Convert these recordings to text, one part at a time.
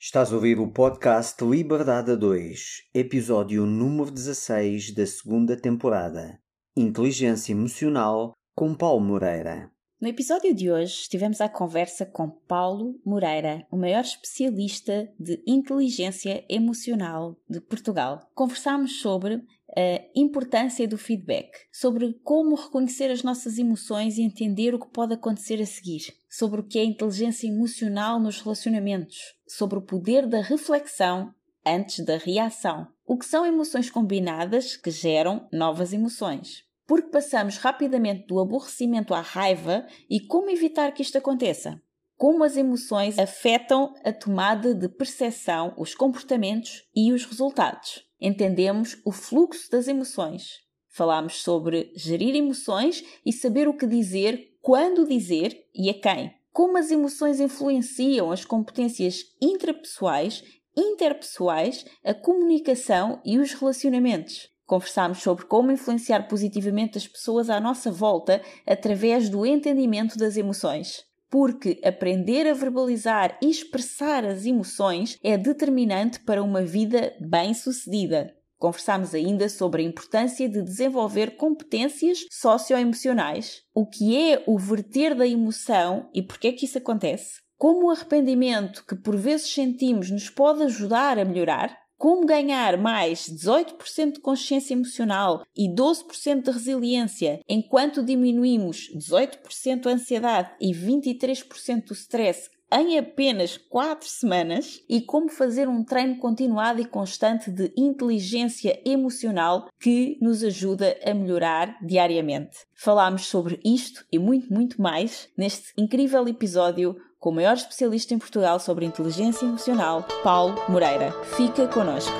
Estás a ouvir o podcast Liberdade a 2, episódio número 16 da segunda temporada. Inteligência Emocional com Paulo Moreira. No episódio de hoje estivemos à conversa com Paulo Moreira, o maior especialista de inteligência emocional de Portugal. Conversámos sobre a importância do feedback, sobre como reconhecer as nossas emoções e entender o que pode acontecer a seguir, sobre o que é inteligência emocional nos relacionamentos, sobre o poder da reflexão antes da reação, o que são emoções combinadas que geram novas emoções porque passamos rapidamente do aborrecimento à raiva e como evitar que isto aconteça. Como as emoções afetam a tomada de percepção, os comportamentos e os resultados. Entendemos o fluxo das emoções. Falámos sobre gerir emoções e saber o que dizer, quando dizer e a quem. Como as emoções influenciam as competências intrapessoais, interpessoais, a comunicação e os relacionamentos. Conversámos sobre como influenciar positivamente as pessoas à nossa volta através do entendimento das emoções. Porque aprender a verbalizar e expressar as emoções é determinante para uma vida bem-sucedida. Conversámos ainda sobre a importância de desenvolver competências socioemocionais, o que é o verter da emoção e por que é que isso acontece, como o arrependimento que por vezes sentimos nos pode ajudar a melhorar, como ganhar mais 18% de consciência emocional e 12% de resiliência, enquanto diminuímos 18% a ansiedade e 23% do stress em apenas 4 semanas e como fazer um treino continuado e constante de inteligência emocional que nos ajuda a melhorar diariamente. Falámos sobre isto e muito, muito mais neste incrível episódio com o maior especialista em Portugal sobre inteligência emocional, Paulo Moreira. Fica connosco.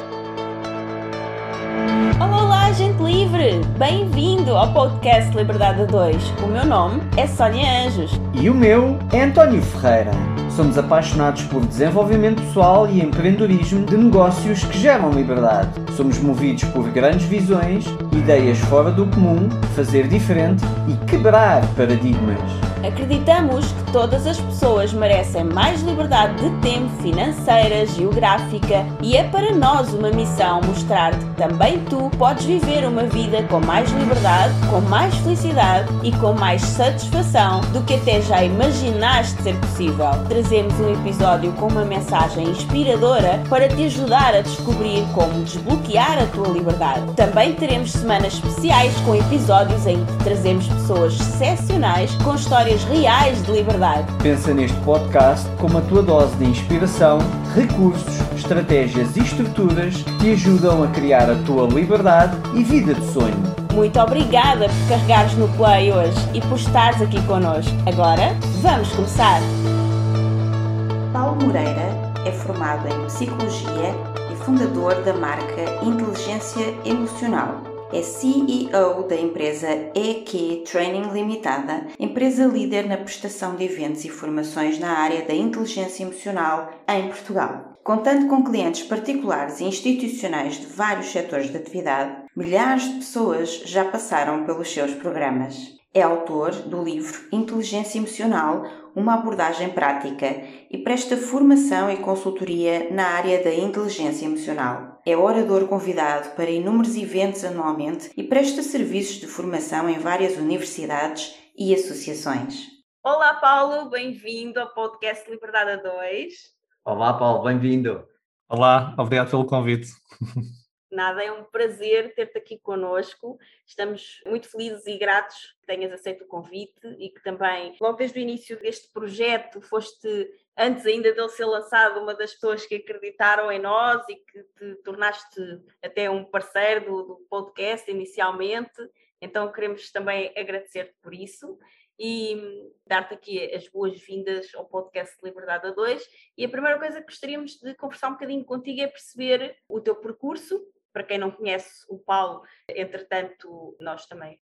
Olá, gente livre! Bem-vindo ao podcast Liberdade 2. O meu nome é Sónia Anjos. E o meu é António Ferreira. Somos apaixonados por desenvolvimento pessoal e empreendedorismo de negócios que geram liberdade. Somos movidos por grandes visões, ideias fora do comum, fazer diferente e quebrar paradigmas. Acreditamos que todas as pessoas merecem mais liberdade de tempo, financeira, geográfica e é para nós uma missão mostrar-te que também tu podes viver uma vida com mais liberdade, com mais felicidade e com mais satisfação do que até já imaginaste ser possível. Trazemos um episódio com uma mensagem inspiradora para te ajudar a descobrir como desbloquear a tua liberdade. Também teremos semanas especiais com episódios em que trazemos pessoas excepcionais com histórias histórias reais de liberdade. Pensa neste podcast como a tua dose de inspiração, recursos, estratégias e estruturas que te ajudam a criar a tua liberdade e vida de sonho. Muito obrigada por carregares no play hoje e por estares aqui connosco. Agora, vamos começar! Paulo Moreira é formado em Psicologia e fundador da marca Inteligência Emocional é CEO da empresa EQ Training Limitada, empresa líder na prestação de eventos e formações na área da inteligência emocional em Portugal. Contando com clientes particulares e institucionais de vários setores de atividade, milhares de pessoas já passaram pelos seus programas. É autor do livro Inteligência Emocional, uma abordagem prática e presta formação e consultoria na área da inteligência emocional. É orador convidado para inúmeros eventos anualmente e presta serviços de formação em várias universidades e associações. Olá, Paulo, bem-vindo ao podcast Liberdade a 2. Olá, Paulo, bem-vindo. Olá, obrigado pelo convite. Nada, é um prazer ter-te aqui conosco. Estamos muito felizes e gratos que tenhas aceito o convite e que também, logo desde o início deste projeto, foste, antes ainda dele ser lançado, uma das pessoas que acreditaram em nós e que te tornaste até um parceiro do, do podcast inicialmente. Então, queremos também agradecer-te por isso e dar-te aqui as boas-vindas ao podcast Liberdade a 2. E a primeira coisa que gostaríamos de conversar um bocadinho contigo é perceber o teu percurso, para quem não conhece o Paulo, entretanto, nós também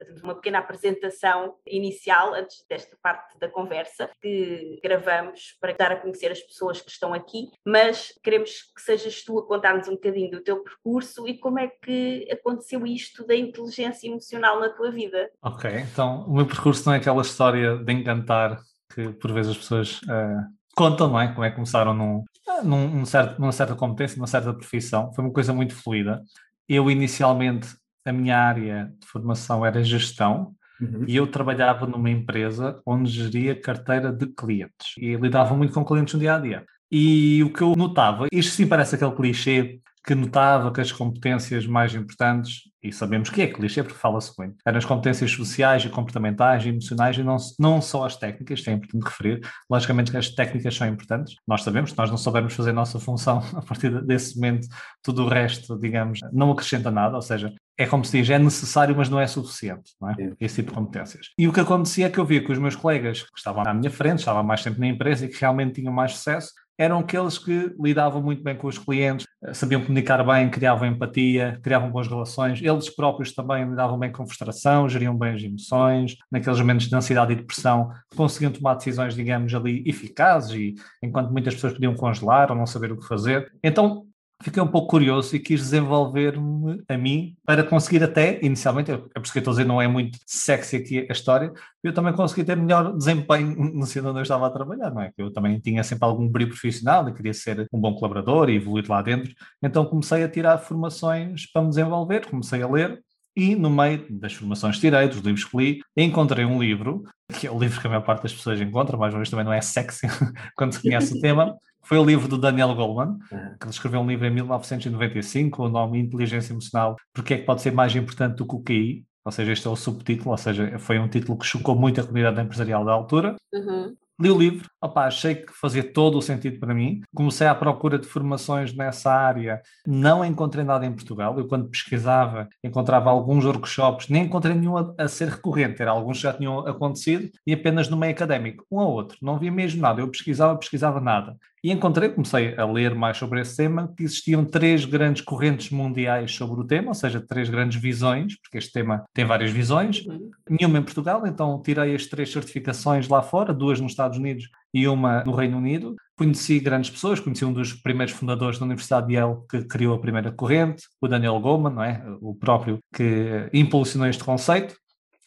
fazemos uma pequena apresentação inicial antes desta parte da conversa que gravamos para dar a conhecer as pessoas que estão aqui, mas queremos que sejas tu a contar-nos um bocadinho do teu percurso e como é que aconteceu isto da inteligência emocional na tua vida. Ok, então o meu percurso não é aquela história de encantar que por vezes as pessoas uh, contam, não é? Como é que começaram num, num, certo, numa certa competência, numa certa profissão. Foi uma coisa muito fluida. Eu, inicialmente, a minha área de formação era gestão, Uhum. E eu trabalhava numa empresa onde geria carteira de clientes e lidava muito com clientes no dia a dia. E o que eu notava, isto sim parece aquele clichê que notava que as competências mais importantes, e sabemos que é clichê porque fala-se muito, eram as competências sociais e comportamentais e emocionais e não, não só as técnicas, isto é importante referir. Logicamente que as técnicas são importantes, nós sabemos, se nós não soubermos fazer a nossa função a partir desse momento, tudo o resto, digamos, não acrescenta nada, ou seja, é como se diz, é necessário, mas não é suficiente, não é? Esse tipo de competências. E o que acontecia é que eu via que os meus colegas que estavam à minha frente, estavam mais tempo na empresa e que realmente tinham mais sucesso, eram aqueles que lidavam muito bem com os clientes, eh, sabiam comunicar bem, criavam empatia, criavam boas relações. Eles próprios também lidavam bem com frustração, geriam bem as emoções. Naqueles momentos de ansiedade e depressão, conseguiam tomar decisões, digamos, ali eficazes, e enquanto muitas pessoas podiam congelar ou não saber o que fazer. Então, fiquei um pouco curioso e quis desenvolver-me a mim para conseguir até, inicialmente, é por isso que eu estou a dizer, não é muito sexy aqui a história, eu também consegui ter melhor desempenho no sítio onde eu estava a trabalhar, não é? Eu também tinha sempre algum brilho profissional e queria ser um bom colaborador e evoluir lá dentro, então comecei a tirar formações para me desenvolver, comecei a ler, e no meio das formações que tirei, dos livros que li, encontrei um livro, que é o livro que a maior parte das pessoas encontra, uma vez também não é sexy quando se conhece o tema, foi o livro do Daniel Goleman, que ele escreveu um livro em 1995, o nome Inteligência Emocional, porque é que pode ser mais importante do que o QI, ou seja, este é o subtítulo, ou seja, foi um título que chocou muito a comunidade empresarial da altura. Uhum. Li o livro, opa, achei que fazia todo o sentido para mim. Comecei à procura de formações nessa área, não encontrei nada em Portugal. Eu, quando pesquisava, encontrava alguns workshops, nem encontrei nenhum a, a ser recorrente. Era alguns que já tinham acontecido e apenas no meio académico, um ou outro. Não havia mesmo nada. Eu pesquisava, pesquisava nada. E encontrei, comecei a ler mais sobre esse tema, que existiam três grandes correntes mundiais sobre o tema, ou seja, três grandes visões, porque este tema tem várias visões, uhum. nenhuma em Portugal, então tirei as três certificações lá fora, duas nos Estados Unidos e uma no Reino Unido. Conheci grandes pessoas, conheci um dos primeiros fundadores da Universidade de Yale que criou a primeira corrente, o Daniel Goleman, não é? o próprio que impulsionou este conceito.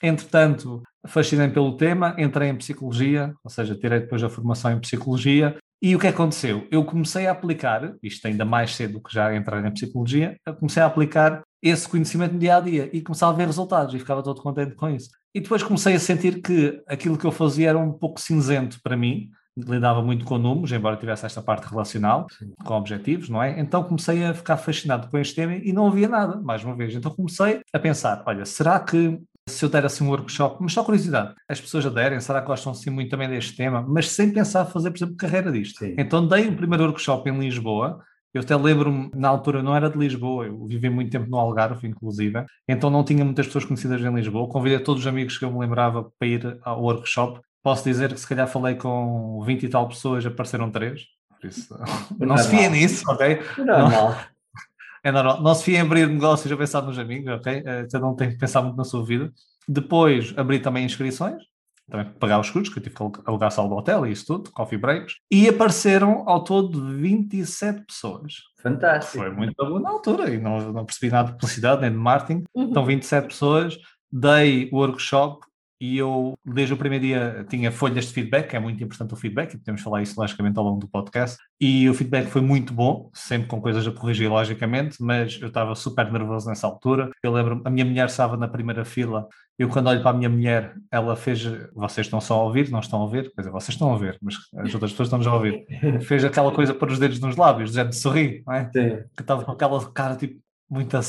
Entretanto, fascinei pelo tema, entrei em psicologia, ou seja, tirei depois a formação em psicologia e o que aconteceu? Eu comecei a aplicar, isto ainda mais cedo do que já entrar na psicologia, eu comecei a aplicar esse conhecimento no dia a dia e começava a ver resultados e ficava todo contente com isso. E depois comecei a sentir que aquilo que eu fazia era um pouco cinzento para mim, lidava muito com números, embora tivesse esta parte relacional, Sim. com objetivos, não é? Então comecei a ficar fascinado com este tema e não havia nada, mais uma vez. Então comecei a pensar: olha, será que se eu der assim um workshop, mas só curiosidade, as pessoas aderem, será que gostam assim muito também deste tema, mas sem pensar fazer, por exemplo, carreira disto. Sim. Então dei o primeiro workshop em Lisboa, eu até lembro-me, na altura não era de Lisboa, eu vivi muito tempo no Algarve, inclusive, então não tinha muitas pessoas conhecidas em Lisboa. Convidei todos os amigos que eu me lembrava para ir ao workshop. Posso dizer que se calhar falei com 20 e tal pessoas, apareceram três. Por isso, não, não se fiem nisso, ok? Não, não, é normal. Não se fia em abrir negócios a pensar nos amigos, ok? Cada um tem que pensar muito na sua vida. Depois abri também inscrições, também pagar os custos, que eu tive que alugar sala do hotel e isso tudo, coffee breaks, e apareceram ao todo 27 pessoas. Fantástico. Foi muito bom na altura e não, não percebi nada de publicidade nem de marketing. Uhum. Então, 27 pessoas, dei o workshop e eu, desde o primeiro dia, tinha folhas de feedback, é muito importante o feedback, e podemos falar isso logicamente ao longo do podcast, e o feedback foi muito bom, sempre com coisas a corrigir logicamente, mas eu estava super nervoso nessa altura. Eu lembro, a minha mulher estava na primeira fila, eu quando olho para a minha mulher, ela fez, vocês estão só a ouvir, não estão a ouvir, quer dizer, vocês estão a ver, mas as outras pessoas estão-nos a ouvir, fez aquela coisa para os dedos nos lábios, dizendo de sorrir, não é? Sim. Que estava com aquela cara tipo, muito a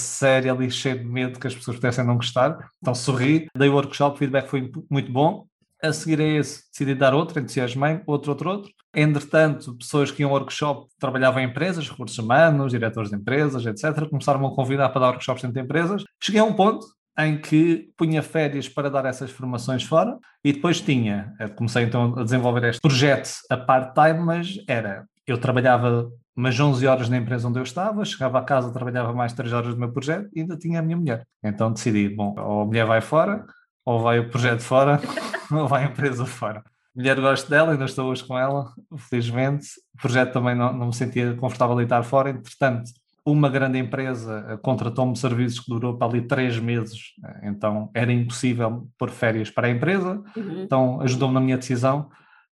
ali, cheio de medo que as pessoas pudessem não gostar. Então sorri, dei o workshop, o feedback foi muito bom. A seguir a esse, decidi dar outro, entusiasmei, outro, outro, outro. Entretanto, pessoas que iam ao workshop trabalhavam em empresas, recursos humanos, diretores de empresas, etc., começaram a convidar para dar workshops dentro de empresas. Cheguei a um ponto em que punha férias para dar essas formações fora e depois tinha, eh, comecei então a desenvolver este projeto a part-time, mas era, eu trabalhava mas 11 horas na empresa onde eu estava, chegava a casa, trabalhava mais 3 horas do meu projeto e ainda tinha a minha mulher. Então decidi, bom, ou a mulher vai fora, ou vai o projeto fora, ou vai a empresa fora. A mulher gosto dela, ainda estou hoje com ela, felizmente. O projeto também não, não me sentia confortável em estar fora, entretanto, uma grande empresa eh, contratou-me serviços que durou para ali três meses, então era impossível pôr férias para a empresa, uhum. então ajudou-me na minha decisão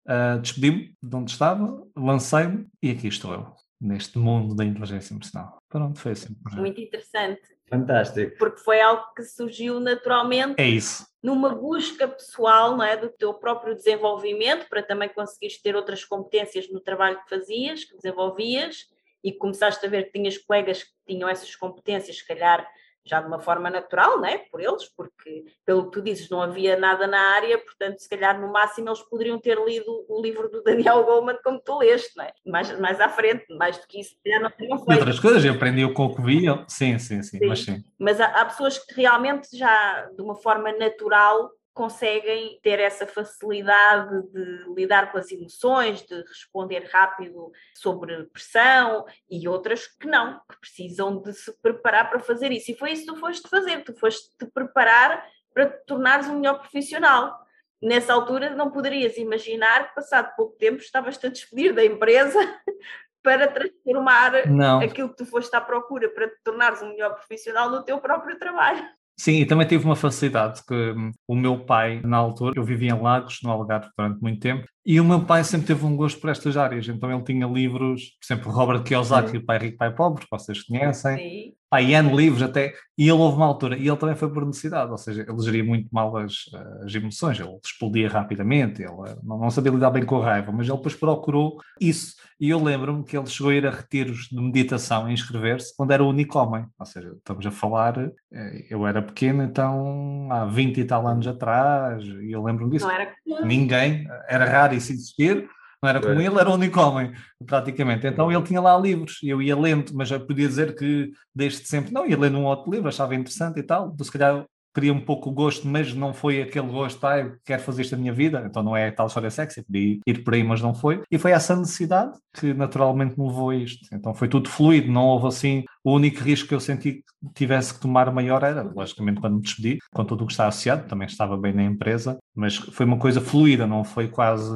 uh, despedi-me de onde estava, lancei-me e aqui estou eu, neste mundo da inteligência emocional. Pronto, foi assim. Muito interessante. Fantástico. Porque foi algo que surgiu naturalmente. É isso. Numa busca pessoal, não é, do teu próprio desenvolvimento, para também conseguires ter outras competências no trabalho que fazias, que desenvolvias, e começaste a ver que tinhas colegas que tinham essas competências, se calhar já de uma forma natural, né, por eles, porque, pelo que tu dizes, não havia nada na área, portanto, se calhar no máximo eles poderiam ter lido o livro do Daniel Goleman como tu leste, né? mais, mais à frente, mais do que isso, já não teriam feito. Outras coisas, eu aprendi o que via, sim, sim, sim, sim, mas sim. Mas há, há pessoas que realmente já, de uma forma natural, conseguem ter essa facilidade de lidar com as emoções, de responder rápido sobre pressão e outras que não, que precisam de se preparar para fazer isso. E foi isso que tu foste fazer, tu foste te preparar para te tornares um melhor profissional. Nessa altura não poderias imaginar que passado pouco tempo estavas-te a despedir da empresa para transformar não. aquilo que tu foste à procura para te tornares um melhor profissional no teu próprio trabalho. Sim, e também tive uma facilidade que hum, o meu pai, na altura, eu vivia em Lagos, no Algarve, durante muito tempo, e o meu pai sempre teve um gosto por estas áreas, então ele tinha livros, por exemplo, Robert Kiyosaki, o Pai Rico, Pai Pobre, que vocês conhecem, Sim. Pá, N livros até, e ele houve uma altura, e ele também foi por necessidade, ou seja, ele geria muito mal as, as emoções, ele explodia rapidamente, ele não, não, sabia lidar bem com a raiva, mas ele depois procurou isso, e eu lembro-me que ele chegou a ir a retiros de meditação e inscrever-se quando era o único homem, ou seja, estamos a falar, eh, eu era pequeno, então há 20 e tal anos atrás, e eu lembro-me disso, não era ninguém, era raro isso existir, não era como é. ele, era o único homem, praticamente. Então ele tinha lá livros, e eu ia lendo, mas eu podia dizer que desde sempre, não, ia lendo um outro livro, achava interessante e tal, se calhar queria um pouco o gosto, mas não foi aquele gosto, ah, quero fazer isto minha vida, então não é tal história sexy, podia ir por aí, mas não foi. E foi essa necessidade que naturalmente me levou a isto. Então foi tudo fluido, não houve assim. O único risco que eu senti que tivesse que tomar maior era, logicamente, quando me despedi, com tudo o que está associado, também estava bem na empresa, mas foi uma coisa fluida, não foi quase.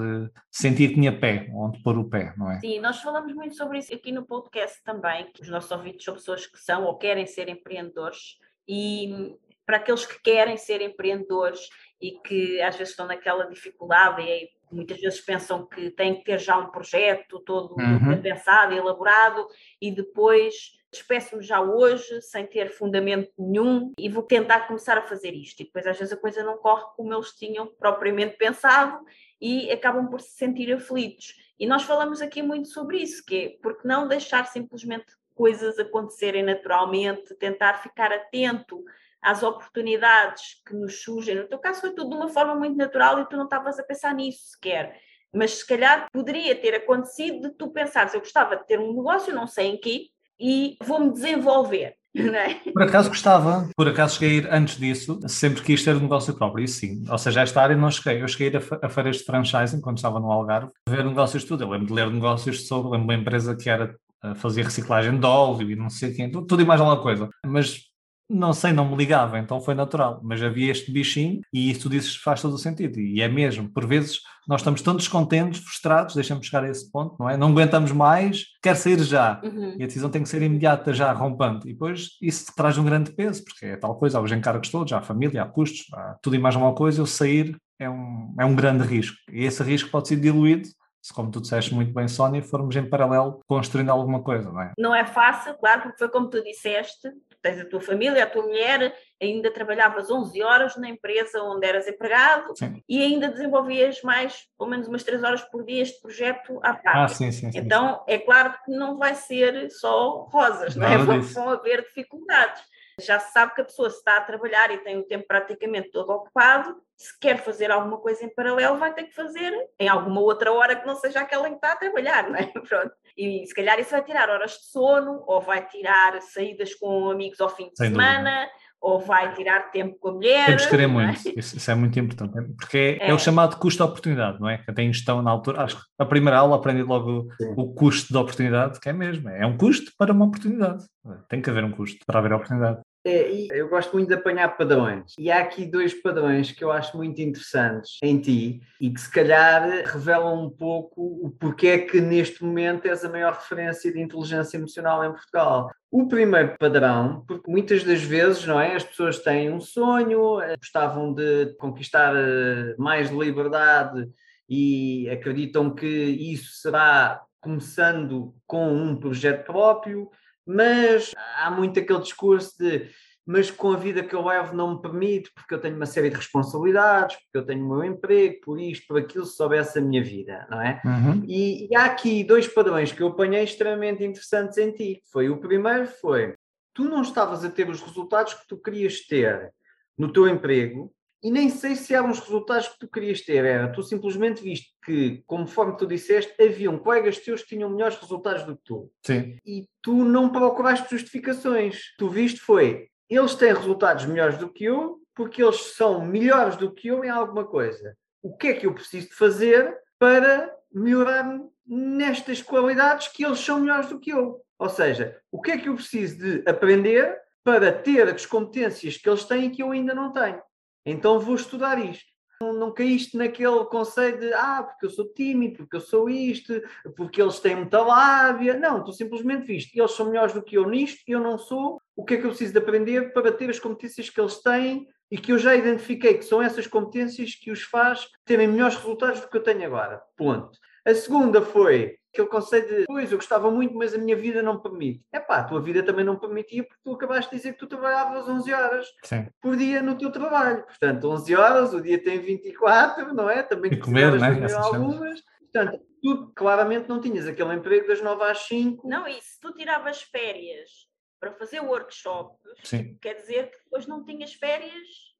Sentia que tinha pé, onde pôr o pé, não é? Sim, nós falamos muito sobre isso aqui no podcast também, que os nossos ouvintes são pessoas que são ou querem ser empreendedores. E para aqueles que querem ser empreendedores e que às vezes estão naquela dificuldade e muitas vezes pensam que têm que ter já um projeto todo uhum. pensado e elaborado e depois despeço-me já hoje sem ter fundamento nenhum e vou tentar começar a fazer isto e depois às vezes a coisa não corre como eles tinham propriamente pensado e acabam por se sentir aflitos e nós falamos aqui muito sobre isso que é porque não deixar simplesmente coisas acontecerem naturalmente tentar ficar atento às oportunidades que nos surgem. No teu caso foi tudo de uma forma muito natural e tu não estavas a pensar nisso sequer. Mas se calhar poderia ter acontecido de tu pensares, eu gostava de ter um negócio, não sei em que, e vou-me desenvolver. É? Por acaso gostava, por acaso cheguei a ir antes disso, sempre quis ter um negócio próprio, isso sim. Ou seja, esta área não cheguei. Eu cheguei a, a feiras de franchising quando estava no Algarve, ver negócios tudo. Eu lembro de ler negócios sobre uma empresa que era fazia reciclagem de óleo e não sei quem, tudo, tudo e mais alguma coisa. Mas não sei, não me ligava, então foi natural. Mas havia este bichinho e isso tu dizes faz todo o sentido. E é mesmo, por vezes nós estamos tão descontentes, frustrados, deixamos chegar a esse ponto, não é? Não aguentamos mais, quer sair já. Uhum. E a decisão tem que ser imediata, já rompante. E depois isso traz um grande peso, porque é tal coisa, há os encargos todos, há a família, há custos, há tudo e mais uma coisa, eu sair é um, é um grande risco. E esse risco pode ser diluído se, como tu disseste muito bem, Sónia, formos em paralelo construindo alguma coisa, não é? Não é fácil, claro, porque foi como tu disseste, tens a tua família, a tua mulher, ainda trabalhavas 11 horas na empresa onde eras empregado sim. e ainda desenvolvias mais, pelo menos umas 3 horas por dia, este projeto à parte. Ah, sim, sim, então, é claro que não vai ser só rosas, não é? Vão, vão haver dificuldades. Já se sabe que a pessoa se está a trabalhar e tem o tempo praticamente todo ocupado, se quer fazer alguma coisa em paralelo, vai ter que fazer em alguma outra hora que não seja aquela em que está a trabalhar, não é? Pronto. E se calhar isso vai tirar horas de sono, ou vai tirar saídas com amigos ao fim de Sem semana, dúvida. ou vai tirar tempo com a mulher. Temos que é? muito, isso, isso, é muito importante, porque é, é. é o chamado custo-oportunidade, não é? Que até gestão na altura, acho que a primeira aula aprendi logo Sim. o custo da oportunidade, que é mesmo, é um custo para uma oportunidade. Tem que haver um custo para haver a oportunidade. É, eu gosto muito de apanhar padrões. E há aqui dois padrões que eu acho muito interessantes em ti e que se calhar revelam um pouco o porquê é que neste momento és a maior referência de inteligência emocional em Portugal. O primeiro padrão, porque muitas das vezes, não é? As pessoas têm um sonho, gostavam de conquistar eh, mais liberdade e acreditam que isso será começando com um projeto próprio, mas há muito aquele discurso de mas com a vida que eu levo não me permite, porque eu tenho uma série de responsabilidades, porque eu tenho o meu emprego, por isto, por aquilo, se soubesse a minha vida, não é? Uhum. E, e, há aqui dois padrões que eu apanhei extremamente interessantes em ti. Foi o primeiro foi, tu não estavas a ter os resultados que tu querias ter no teu emprego, e nem sei se eram os resultados que tu querias ter, era tu simplesmente viste que, conforme tu disseste, haviam colegas teus que tinham melhores resultados do que tu. Sim. E tu não procuraste justificações. Tu viste foi, eles têm resultados melhores do que eu, porque eles são melhores do que eu em alguma coisa. O que é que eu preciso de fazer para melhorar nestas qualidades que eles são melhores do que eu? Ou seja, o que é que eu preciso de aprender para ter as competências que eles têm e que eu ainda não tenho? Então vou estudar isto. Não, não caíste naquele conceito de ah, porque eu sou tímido, porque eu sou isto, porque eles têm muita lábia. Não, tu simplesmente viste, eles são melhores do que eu nisto, eu não sou. O que é que eu preciso de aprender para ter as competências que eles têm e que eu já identifiquei que são essas competências que os faz terem melhores resultados do que eu tenho agora. Ponto. A segunda foi aquele conceito de, pois, eu gostava muito, mas a minha vida não permite. É pá, a tua vida também não permitia porque tu acabaste de dizer que tu trabalhavas 11 horas Sim. por dia no teu trabalho. Portanto, 11 horas, o dia tem 24, não é? Também e comer, né? algumas. Portanto, tu claramente não tinhas aquele emprego das 9 às 5. Não, e se tu tiravas férias para fazer workshops, Sim. quer dizer que depois não tinhas férias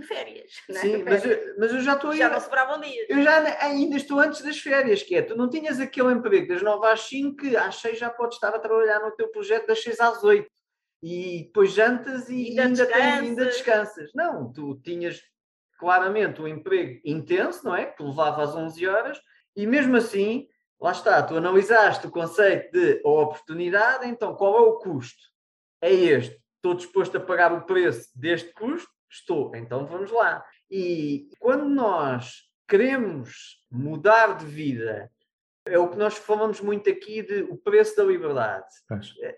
de férias. Né? Sim, mas eu, mas eu já estou Já não sobravam dias. Eu já ainda estou antes das férias, que é, tu não tinhas aquele emprego das 9 às 5 que às 6 já podes estar a trabalhar no teu projeto das 6 às 8 e depois jantas e ainda, ainda, descansas. Tem, ainda descansas. Não, tu tinhas claramente um emprego intenso, não é? Que levava às 11 horas e mesmo assim, lá está, tu analisaste o conceito de oportunidade, então qual é o custo? É este. Estou disposto a pagar o preço deste custo Estou, então vamos lá. E quando nós queremos mudar de vida, é o que nós falamos muito aqui de o preço da liberdade.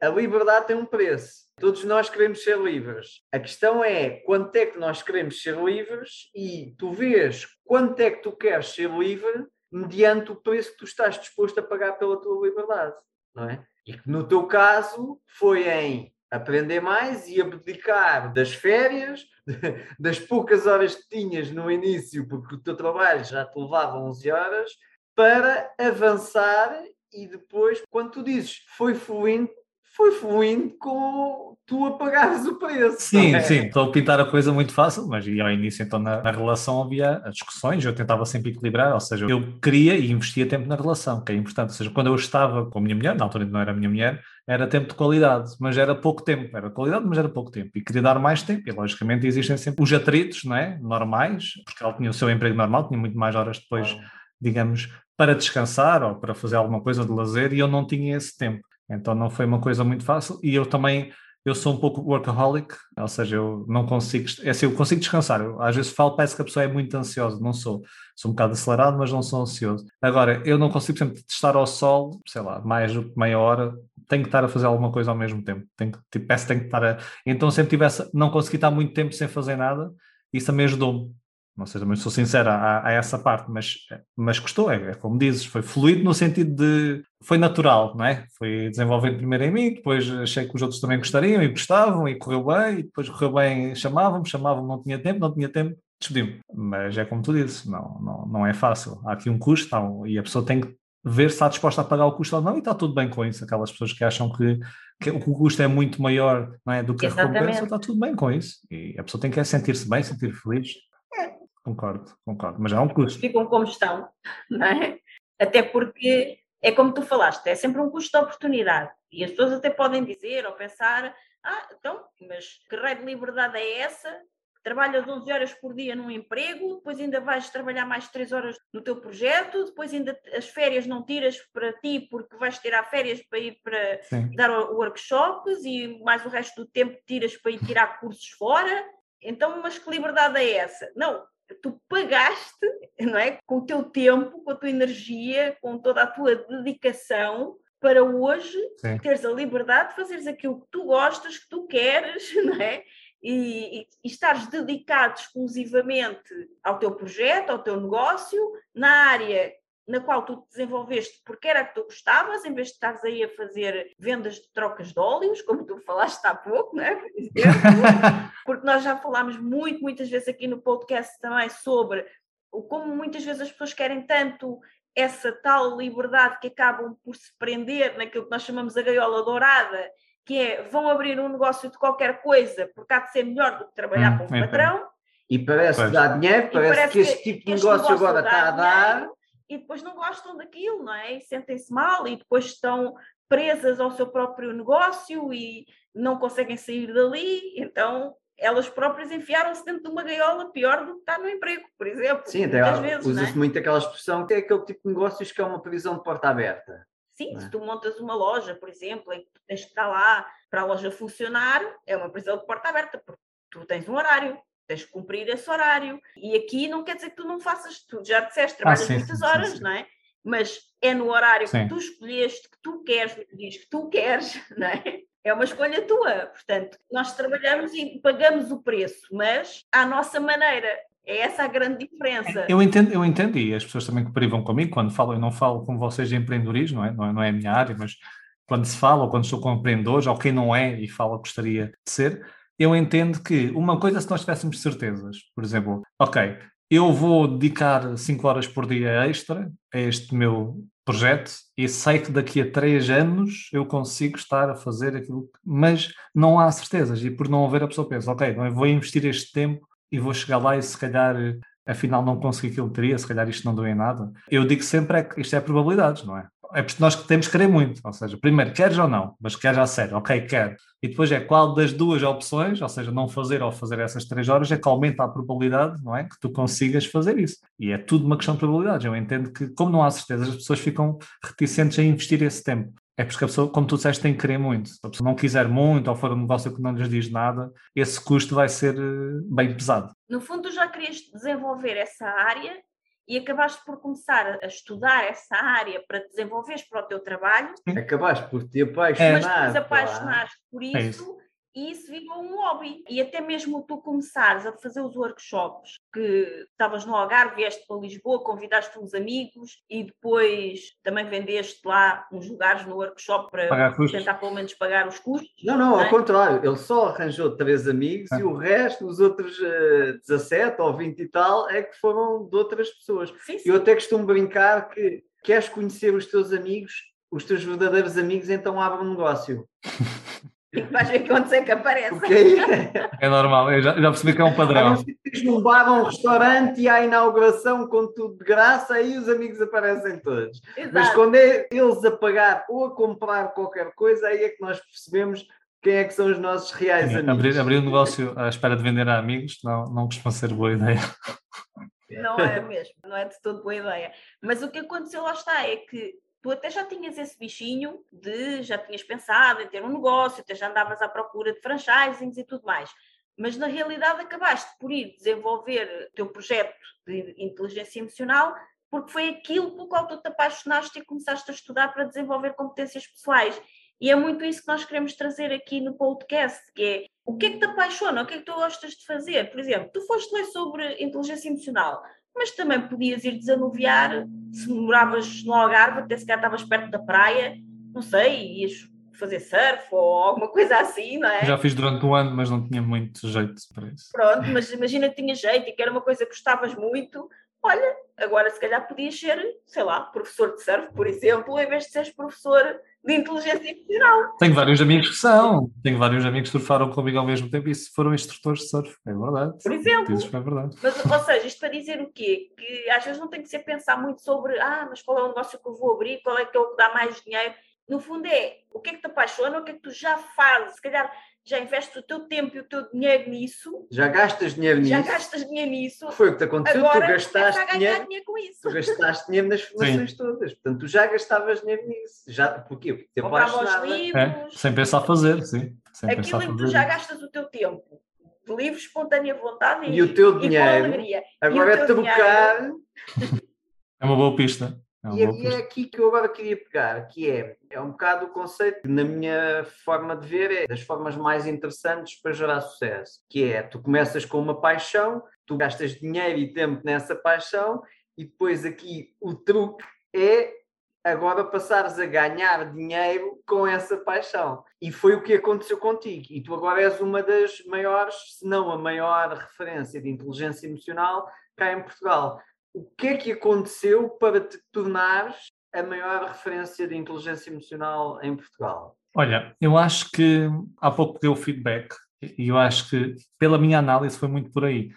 A liberdade tem um preço. Todos nós queremos ser livres. A questão é quanto é que nós queremos ser livres e tu vês quanto é que tu queres ser livre mediante o preço que tu estás disposto a pagar pela tua liberdade, não é? E que no teu caso foi em aprender mais e abdicar das férias, das poucas horas que tinhas no início, porque o teu trabalho já te levava 11 horas, para avançar e depois, quando tu dizes foi fluindo, foi fluindo com tu a pagares o preço. Sim, é? sim, estou a pintar a coisa muito fácil, mas e ao início então na, na, relação havia discussões, eu tentava sempre equilibrar, ou seja, eu queria e investia tempo na relação, que é importante, ou seja, quando eu estava com a minha mulher, na altura não era a minha mulher, era tempo de qualidade, mas era pouco tempo, era qualidade, mas era pouco tempo, e queria dar mais tempo, e logicamente existem sempre os atritos, não é, normais, porque ela tinha o seu emprego normal, tinha muito mais horas depois, digamos, para descansar ou para fazer alguma coisa de lazer, e eu não tinha esse tempo. Então não foi uma coisa muito fácil, e eu também eu sou um pouco workaholic, ou seja, eu não consigo, é assim, eu consigo descansar. Eu, às vezes falo, parece que a pessoa é muito ansiosa, não sou. Sou um bocado acelerado, mas não sou ansioso. Agora, eu não consigo sempre estar ao sol, sei lá, mais do que meia hora, tenho que estar a fazer alguma coisa ao mesmo tempo. Tenho que, tipo, peço, tenho que estar a... Então sempre tivesse, não consegui estar muito tempo sem fazer nada, isso também ajudou-me. Não sei, também sou sincera a, a, essa parte, mas, mas gostou, é, é, como dizes, foi fluido no sentido de foi natural, não é? Foi desenvolvendo primeiro em mim, depois achei que os outros também gostariam e gostavam e correu bem, e depois correu bem, chamavam-me, chamavam não tinha tempo, não tinha tempo, despedi-me. Mas é como tu dizes, não, não, não é fácil. Há aqui um custo e a pessoa tem que ver se está disposta a pagar o custo ou não, e está tudo bem com isso. Aquelas pessoas que acham que, que o custo é muito maior não é, do que Exatamente. a recompensa, está tudo bem com isso. E a pessoa tem que sentir-se bem, sentir feliz. Concordo, concordo, mas há um custo. Ficam como estão, não é? Até porque é como tu falaste, é sempre um custo de oportunidade. E as pessoas até podem dizer ou pensar: ah, então, mas que raio de liberdade é essa? Trabalhas 11 horas por dia num emprego, depois ainda vais trabalhar mais 3 horas no teu projeto, depois ainda as férias não tiras para ti porque vais tirar férias para ir para Sim. dar workshops e mais o resto do tempo tiras para ir tirar cursos fora. Então, mas que liberdade é essa? Não, tu pagaste, não é? Com o teu tempo, com a tua energia, com toda a tua dedicação para hoje Sim. teres a liberdade de fazeres aquilo que tu gostas, que tu queres, não é? E, e, estares dedicado exclusivamente ao teu projeto, ao teu negócio, na área na qual tu te desenvolveste porque era que tu gostavas, em vez de estares aí a fazer vendas de trocas de óleos, como tu falaste há pouco, não é? porque nós já falámos muito, muitas vezes aqui no podcast também sobre como muitas vezes as pessoas querem tanto essa tal liberdade que acabam por se prender naquilo que nós chamamos a gaiola dourada que é vão abrir um negócio de qualquer coisa porque há de ser melhor do que trabalhar hum, com um é, patrão. E parece que dá dinheiro, parece, parece, que este tipo de negócio, negócio agora está a dar. E depois não gostam daquilo, não é? E sentem-se mal e depois estão presas ao seu próprio negócio e não conseguem sair dali, então elas próprias enfiaram-se dentro de uma gaiola pior do que está no emprego, por exemplo. Sim, até usa-se é? muito aquela expressão que é aquele tipo de negócios que é uma prisão de porta aberta. Sim, é? se tu montas uma loja, por exemplo, em que tu tens que estar lá para a loja funcionar, é uma prisão de porta aberta, porque tu tens um horário, tens que cumprir esse horário. E aqui não quer dizer que tu não faças, tu já disseste, ah, trabalhas ah, sim, muitas sim, horas, sim, não é? Mas é no horário que tu escolheste, que tu queres, que diz que tu queres, não é? É uma escolha tua. Portanto, nós trabalhamos e pagamos o preço, mas à nossa maneira. É essa a grande diferença. Eu entendo, eu entendo, e as pessoas também que privam comigo, quando falo, eu não falo com vocês de empreendedorismo, não é? Não é, não é a minha área, mas quando se fala, ou quando estou com empreendedores, ou quem não é e fala gostaria de ser, eu entendo que uma coisa, se nós tivéssemos certezas, por exemplo, ok, eu vou dedicar 5 horas por dia extra a este meu projeto e sei que daqui a 3 anos eu consigo estar a fazer aquilo, mas não há certezas e por não haver a pessoa pensa, ok, eu vou investir este tempo e vou chegar lá e se calhar afinal não consegui aquilo que teria, se calhar isto não deu em nada. Eu digo sempre é que isto é probabilidades, não é? É porque nós temos que querer muito, ou seja, primeiro queres ou não, mas queres a sério, ok, quero. E depois é qual das duas opções, ou seja, não fazer ou fazer essas três horas, é que aumenta a probabilidade, não é? Que tu consigas fazer isso. E é tudo uma questão de probabilidades. Eu entendo que, como não há certeza, as pessoas ficam reticentes a investir esse tempo. É porque a pessoa, como tu disseste, tem que querer muito. Se a pessoa não quiser muito ou for um negócio que não lhes diz nada, esse custo vai ser eh, bem pesado. No fundo, tu já querias desenvolver essa área e acabaste por começar a estudar essa área para desenvolveres para o teu trabalho. Acabaste por te apaixonar. Mas depois apaixonaste por isso, é isso e isso virou um hobby. E até mesmo tu começares a fazer os workshops, que estavas no Algarve, vieste para Lisboa, convidaste uns amigos e depois também vendeste lá uns lugares no workshop para tentar pelo menos pagar os custos. Não, não, não é? ao contrário, ele só arranjou três amigos ah. e o resto, os outros uh, eh, 17 ou 20 e tal, é que foram de outras pessoas. Sim, sim. Eu até costumo brincar que queres conhecer os teus amigos, os teus verdadeiros amigos, então abre um negócio. E vais ver que onde é que aparece. É normal, eu já, já, percebi que é um padrão. Se num bar um restaurante e há inauguração com tudo de graça, aí os amigos aparecem todos. Exato. Mas quando é eles a pagar ou a comprar qualquer coisa, aí é que nós percebemos quem é que são os nossos reais amigos. Abrir, abrir um negócio à espera de vender a amigos não, não costuma ser boa ideia. Não é mesmo, não é de todo boa ideia. Mas o que aconteceu lá está é que tu até já tinhas esse bichinho de já tinhas pensado em ter um negócio, até já andavas à procura de franchisings e tudo mais. Mas na realidade acabaste por ir desenvolver o teu projeto de inteligência emocional porque foi aquilo pelo qual tu te apaixonaste e começaste a estudar para desenvolver competências pessoais. E é muito isso que nós queremos trazer aqui no podcast, que é o que é que te apaixona, o que é que tu gostas de fazer. Por exemplo, tu foste ler sobre inteligência emocional, mas também podias ir desanuviar se moravas no Algarve, até se calhar estavas perto da praia, não sei, ias fazer surf ou alguma coisa assim, não é? Já fiz durante um ano, mas não tinha muito jeito para isso. Pronto, mas imagina que tinha jeito e que era uma coisa que gostavas muito, olha, agora se calhar podias ser, sei lá, professor de surf, por exemplo, em vez de seres professor de inteligência emocional. Tenho vários amigos que são, tenho vários amigos que surfaram comigo ao mesmo tempo e foram instrutores de surf, é verdade. Por exemplo. Isso é verdade. Mas, ou seja, isto para dizer o quê? Que às vezes não tem que ser pensar muito sobre, ah, mas qual é o negócio que eu vou abrir, qual é que é o que dá mais dinheiro. No fundo é, o que é que te apaixona, o que é que tu já fazes, se calhar já investes o teu tempo e o teu dinheiro nisso. Já gastas dinheiro nisso. Já gastas dinheiro nisso. Foi o que te aconteceu, Agora, tu gastaste dinheiro, dinheiro, com isso. Tu gastaste dinheiro nas formações todas. Portanto, tu já gastavas dinheiro nisso. Já, porquê? Porque te Comprava os livros. É, sem pensar fazer, sim. Sem Aquilo em que tu já gastas o teu tempo. De livre, espontânea vontade e, e o teu dinheiro. E alegria. Agora é trocar. É uma boa pista. É e, é, é aqui que eu agora queria pegar, que é, é um bocado o conceito que, na minha forma de ver, é das formas mais interessantes para gerar sucesso, que é, tu começas com uma paixão, tu gastas dinheiro e tempo nessa paixão, e depois aqui o truque é agora passares a ganhar dinheiro com essa paixão. E foi o que aconteceu contigo. E tu agora és uma das maiores, se não a maior referência de inteligência emocional cá em Portugal o que é que aconteceu para te tornares a maior referência de inteligência emocional em Portugal? Olha, eu acho que há pouco deu feedback e eu acho que pela minha análise foi muito por aí.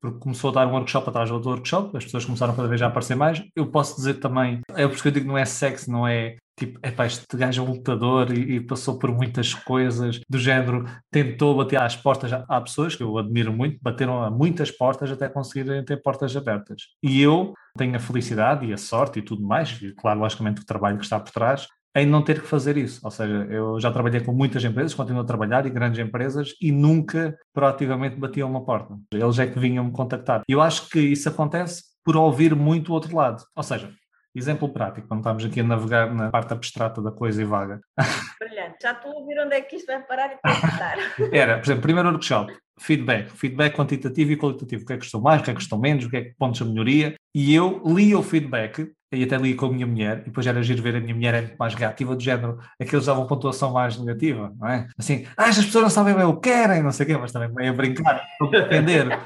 Porque começou a dar um workshop atrás do outro workshop, as pessoas começaram cada vez a aparecer mais. Eu posso dizer também, é por isso que eu digo que não é sexo, não é tipo, é pá, este gajo é um lutador e, e, passou por muitas coisas do género, tentou bater às portas, há pessoas que eu admiro muito, bateram a muitas portas até conseguirem ter portas abertas. E eu tenho a felicidade e a sorte e tudo mais, e claro, logicamente o trabalho que está por trás, em não ter que fazer isso. Ou seja, eu já trabalhei com muitas empresas, continuo a trabalhar e grandes empresas e nunca proativamente batiam uma porta. Eles é que vinham me contactar. E eu acho que isso acontece por ouvir muito o outro lado. Ou seja, Exemplo prático, quando estamos aqui a navegar na parte abstrata da coisa e vaga. Brilhante, já estou a ouvir onde é que isto vai parar e contestar. Era, por exemplo, primeiro workshop, feedback, feedback quantitativo e qualitativo, o que é que gostou mais, o que é que gostou menos, o que é que pontos de melhoria, e eu li o feedback, e até li com a minha mulher, e depois era giro ver a minha mulher é muito mais reativa, do género, aqueles davam pontuação mais negativa, não é? Assim, ah, as pessoas não sabem bem o que querem, não sei o quê, mas também meio a brincar, a defender.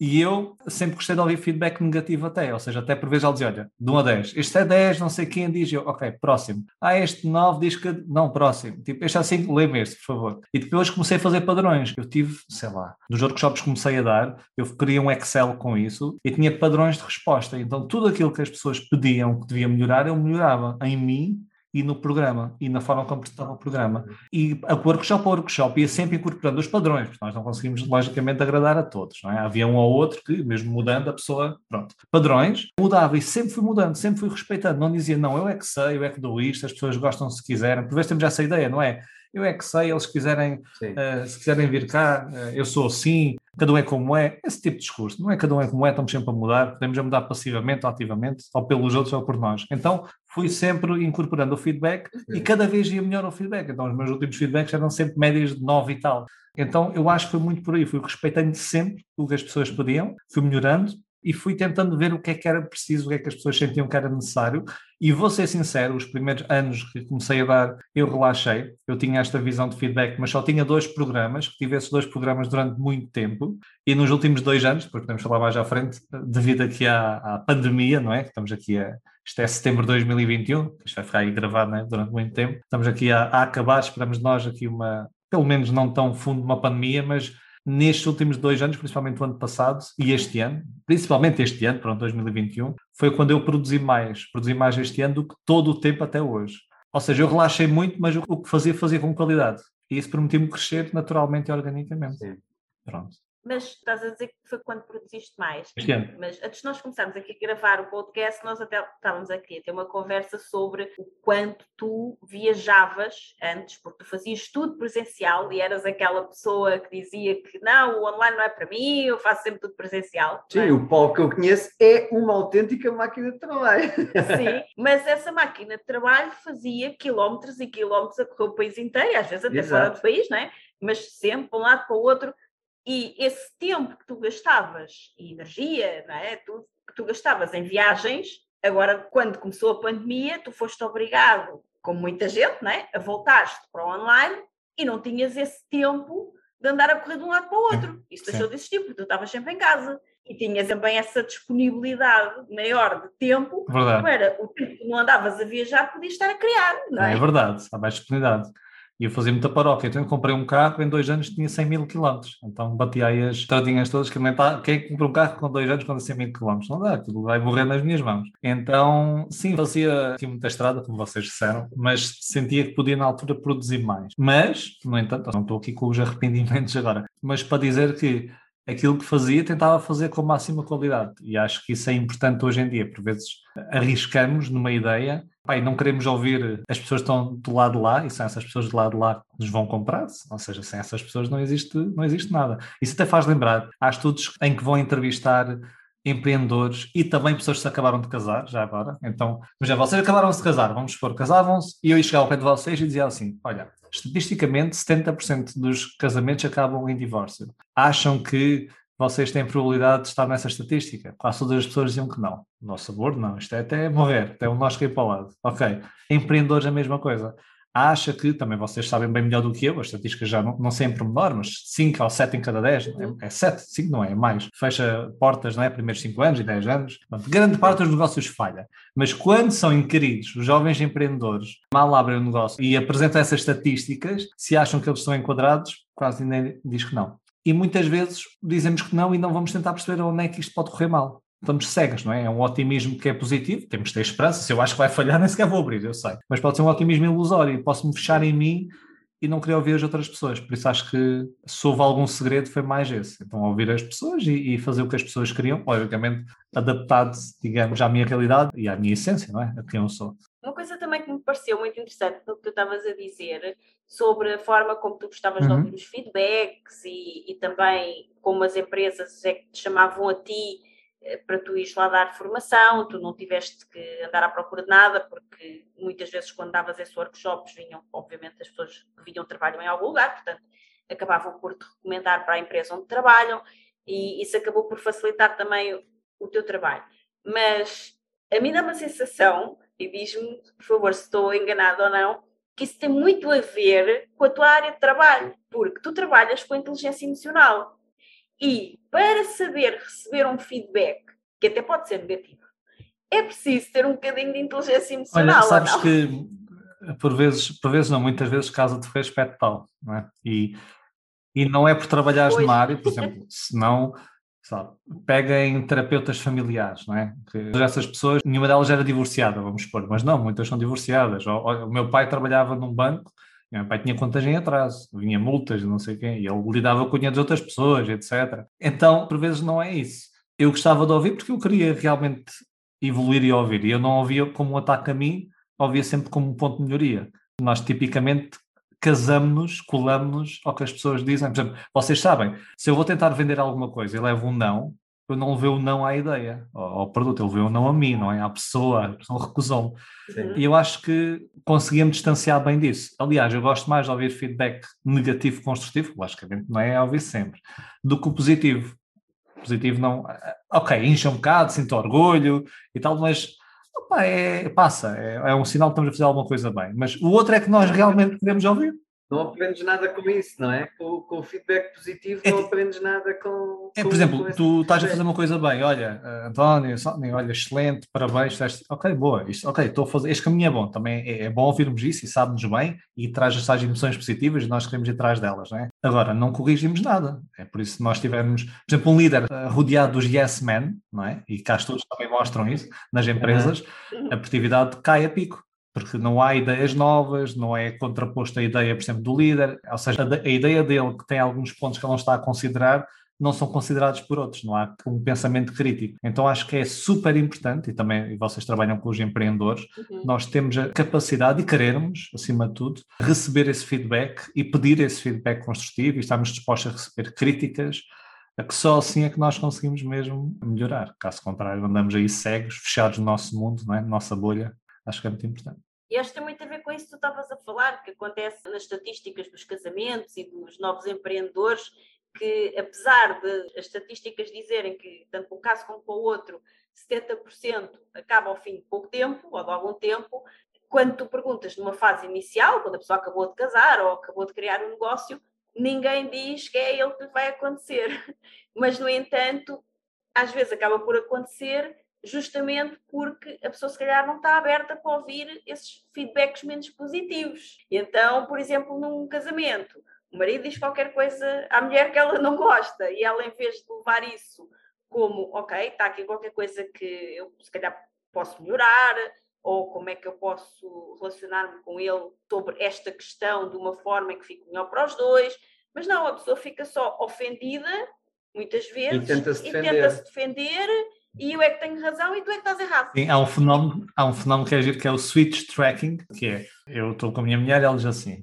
E eu sempre gostei de ouvir feedback negativo até, ou seja, até por vezes ela dizia, olha, de 1 a 10, este é 10, não sei quem diz, eu, ok, próximo. Ah, este 9 diz que, não, próximo. Tipo, este é 5, lê-me este, por favor. E depois comecei a fazer padrões. Eu tive, sei lá, nos workshops que comecei a dar, eu queria um Excel com isso e tinha padrões de resposta. Então, tudo aquilo que as pessoas pediam que devia melhorar, eu melhorava em mim e no programa e na forma como apresentava o programa. E a workshop a workshop ia sempre incorporando os padrões, porque nós não conseguimos logicamente agradar a todos, não é? Havia um ou outro que, mesmo mudando, a pessoa, pronto. Padrões, mudava e sempre fui mudando, sempre fui respeitando. Não dizia, não, eu é que sei, eu é que dou isto, as pessoas gostam se quiserem. Por vezes temos essa ideia, não é? Eu é que sei, eles quiserem, uh, se quiserem vir cá, uh, eu sou assim, cada um é como é, esse tipo de discurso, não é cada um é como é, estamos sempre a mudar, podemos a mudar passivamente ou ativamente, ou pelos outros ou por nós. Então fui sempre incorporando o feedback Sim. e cada vez ia melhor o feedback, então os meus últimos feedbacks eram sempre médias de 9 e tal. Então eu acho que foi muito por aí, fui respeitando sempre o que as pessoas pediam, fui melhorando, e fui tentando ver o que é que era preciso, o que é que as pessoas sentiam que era necessário. E vou ser sincero, os primeiros anos que comecei a dar, eu relaxei. Eu tinha esta visão de feedback, mas só tinha dois programas, que tive esses dois programas durante muito tempo. E nos últimos dois anos, depois podemos falar mais à frente, devido aqui à, à pandemia, não é? Estamos aqui a. Isto é setembro de 2021, isto vai ficar aí gravado é? durante muito tempo. Estamos aqui a, a acabar, esperamos nós aqui uma, pelo menos não tão fundo uma pandemia, mas nestes últimos dois anos, principalmente o ano passado e este ano, principalmente este ano, pronto, 2021, foi quando eu produzi mais, produzi mais este ano do que todo o tempo até hoje. Ou seja, eu relaxei muito, mas o que fazia, fazia com qualidade. E isso permitiu-me crescer naturalmente e organicamente. Sim. Pronto mas estás a dizer que foi quando produziste mais. Mas antes de nós começarmos aqui a gravar o podcast, nós até estávamos aqui a ter uma conversa sobre o quanto tu viajavas antes, porque tu fazias tudo presencial e eras aquela pessoa que dizia que não, o online não é para mim, eu faço sempre tudo presencial. Sim, é? o Paulo que eu conheço é uma autêntica máquina de trabalho. Sim, mas essa máquina de trabalho fazia quilómetros e quilómetros a correr o país inteiro, às vezes até Exato. fora do país, não é? Mas sempre para um lado para o outro e esse tempo que tu gastavas, e energia, não é? Tudo que tu gastavas em viagens, agora, quando começou a pandemia, tu foste obrigado, como muita gente, não é? A voltar-te para o online e não tinhas esse tempo de andar a correr de um lado para o outro. Isso deixou de existir, porque tu estavas sempre em casa. E tinhas também essa disponibilidade maior de tempo verdade. para o tempo que não andavas a viajar, podias estar a criar, não é? É verdade, há mais disponibilidade. E eu fazia muita paróquia. Então eu comprei um carro, em dois anos tinha 100 mil quilómetros. Então bati aí as estradinhas todas, que nem tá, quem comprou um carro com dois anos com 100 mil quilómetros? Não dá, aquilo vai morrer nas minhas mãos. Então, sim, fazia aqui muita estrada, como vocês disseram, mas sentia que podia na altura produzir mais. Mas, no entanto, não estou aqui com os arrependimentos agora, mas para dizer que aquilo que fazia tentava fazer com máxima qualidade. E acho que isso é importante hoje em dia. Por vezes arriscamos numa ideia pai, não queremos ouvir as pessoas que estão do lado de lá e são essas pessoas do lado de lá que nos vão comprar, ou seja, sem essas pessoas não existe, não existe nada. Isso até faz lembrar, há estudos em que vão entrevistar empreendedores e também pessoas que se acabaram de casar, já agora. Então, já vocês acabaram de se casar, vamos supor, casavam-se, e eu ia chegar ao pé de vocês e dizia assim: olha, estatisticamente 70% dos casamentos acabam em divórcio. Acham que vocês têm probabilidade de estar nessa estatística? Quase todas as pessoas diziam que não. Nosso sabor, não. Isto é até morrer, até o nós cair para o lado. Ok. Empreendedores, a mesma coisa acha que, também vocês sabem bem melhor do que eu, as estatísticas já não, não sempre menor, mas 5 ou 7 em cada 10, uhum. é 7, 5 não é, é mais. Fecha portas, não é? Primeiros 5 anos e 10 anos. Portanto, grande parte dos negócios falha. Mas quando são inquiridos os jovens empreendedores, mal abrem o negócio e apresentam essas estatísticas, se acham que eles estão enquadrados, quase ninguém diz que não. E muitas vezes dizemos que não e não vamos tentar perceber onde é que isto pode correr mal estamos cegas, não é? É um otimismo que é positivo, temos de ter esperança. Se eu acho que vai falhar, nem sequer vou abrir, eu sei. Mas pode ser um otimismo ilusório, posso-me fechar em mim e não querer ouvir as outras pessoas. Por isso acho que se houve algum segredo foi mais esse. Então ouvir as pessoas e, e fazer o que as pessoas queriam, logicamente adaptado, digamos, à minha realidade e à minha essência, não é? A quem eu sou. Uma coisa também que me pareceu muito interessante no que tu estavas a dizer sobre a forma como tu gostavas uhum. de ouvir os feedbacks e, e também como as empresas é que te chamavam a ti eh, para tu ires lá dar formação, tu não tiveste que andar à procura de nada, porque muitas vezes quando davas esses workshops vinham, obviamente, as pessoas que vinham trabalham em algum lugar, portanto, acabavam por te recomendar para a empresa onde trabalham e isso acabou por facilitar também o, o teu trabalho. Mas a mim dá uma sensação, e diz-me, por favor, se estou enganado ou não, que isso tem muito a ver com a tua área de trabalho, porque tu trabalhas com inteligência emocional e para saber receber um feedback, que até pode ser negativo, é preciso ter um bocadinho de inteligência emocional. Olha, sabes que por vezes, por vezes não, muitas vezes casa de respeito tal, não é? E, e não é por trabalhares pois. numa área, por exemplo, senão sabe, peguem terapeutas familiares, não é? Que essas pessoas, nenhuma delas era divorciada, vamos supor, mas não, muitas são divorciadas. O, o meu pai trabalhava num banco meu pai tinha contas em atraso, vinha multas, não sei quem, e ele lidava com o dinheiro das outras pessoas, etc. Então, por vezes, não é isso. Eu gostava de ouvir porque eu queria realmente evoluir e ouvir, e eu não ouvia como um ataque a mim, ouvia sempre como um ponto de melhoria. Nós, tipicamente, casamos-nos, colamos-nos ao que as pessoas dizem. Por exemplo, vocês sabem, se eu vou tentar vender alguma coisa e levo um não, eu não levei o não à ideia, ao, ao produto, ele levei o não a mim, não é? À pessoa, a pessoa recusou-me. E eu acho que conseguimos distanciar bem disso. Aliás, eu gosto mais de ouvir feedback negativo construtivo, logicamente não é ouvir sempre, do que o positivo. Positivo não. Ok, incha um bocado, sinto orgulho e tal, mas opa, é, passa, é, é um sinal que estamos a fazer alguma coisa bem. Mas o outro é que nós realmente queremos ouvir não aprendes nada com isso, não é? Com, com o feedback positivo é, não aprendes nada com. É, por exemplo, tu estás a fazer uma coisa bem, olha, uh, António, olha, excelente, parabéns, estás, ok, boa, isto, ok, estou a fazer, este caminho é bom, também é, é bom ouvirmos isso e sabe-nos bem e traz essas emoções positivas e nós queremos ir atrás delas, não é? Agora, não corrigimos nada, é por isso que nós tivermos, por exemplo, um líder uh, rodeado dos yes men, não é? E cá todos também mostram isso, nas empresas, a produtividade cai a pico porque não há ideias novas, não é contraposto à ideia, por exemplo, do líder, ou seja, a, a, ideia dele que tem alguns pontos que ele não está a considerar, não são considerados por outros, não há um pensamento crítico. Então acho que é super importante, e também vocês trabalham com os empreendedores, uhum. nós temos a capacidade e querermos, acima de tudo, receber esse feedback e pedir esse feedback construtivo e estamos dispostos a receber críticas, a que só assim é que nós conseguimos mesmo melhorar. Caso contrário, andamos aí cegos, fechados no nosso mundo, não é? nossa bolha, acho que é muito importante. E acho que tem muito a ver com isso que tu estavas a falar, que acontece nas estatísticas dos casamentos e dos novos empreendedores, que apesar de as estatísticas dizerem que, tanto para um caso como para o outro, 70% acaba ao fim de pouco tempo, ou de algum tempo, quando tu perguntas numa fase inicial, quando a pessoa acabou de casar ou acabou de criar um negócio, ninguém diz que é ele que vai acontecer. Mas, no entanto, às vezes acaba por acontecer justamente porque a pessoa se calhar não está aberta para ouvir esses feedbacks menos positivos. Então, por exemplo, num casamento, o marido diz qualquer coisa à mulher que ela não gosta e ela, em vez de levar isso como, ok, está aqui qualquer coisa que eu se calhar posso melhorar, ou como é que eu posso relacionar-me com ele sobre esta questão de uma forma que fique melhor para os dois, mas não, a pessoa fica só ofendida, muitas vezes, e tenta-se defender. Tenta defender e eu é que tenho razão e tu é que estás errado. Sim, há um fenómeno, há um fenómeno que é que é o switch tracking, que é, eu estou com a minha mulher e ela diz assim,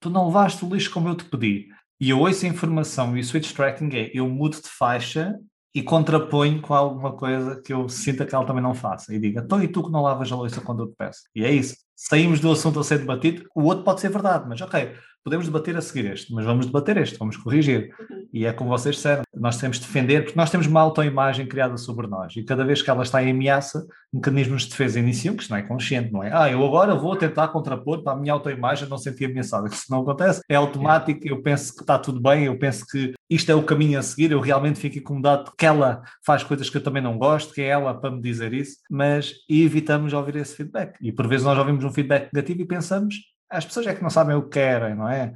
tu não levaste o lixo como eu te pedi. E eu ouço a informação e o switch tracking é, eu mudo de faixa e contraponho com alguma coisa que eu sinta que ela também não faça e diga, então e tu que não lavas a louça quando eu te peço? E é isso. Saímos do assunto a ser debatido, o outro pode ser verdade, mas ok, podemos debater a seguir este, mas vamos debater este, vamos corrigir. Uhum. E é como vocês disseram, nós temos de defender, porque nós temos uma autoimagem criada sobre nós, e cada vez que ela está em ameaça, mecanismos de defesa iniciam, que isto não é consciente, não é? Ah, eu agora vou tentar contrapor para a minha autoimagem não sentir ameaçada. Isso não acontece, é automático, eu penso que está tudo bem, eu penso que isto é o caminho a seguir, eu realmente fico incomodado que ela faz coisas que eu também não gosto, que é ela para me dizer isso, mas evitamos ouvir esse feedback. E por vezes nós ouvimos um feedback negativo e pensamos, as pessoas é que não sabem o que querem, não é?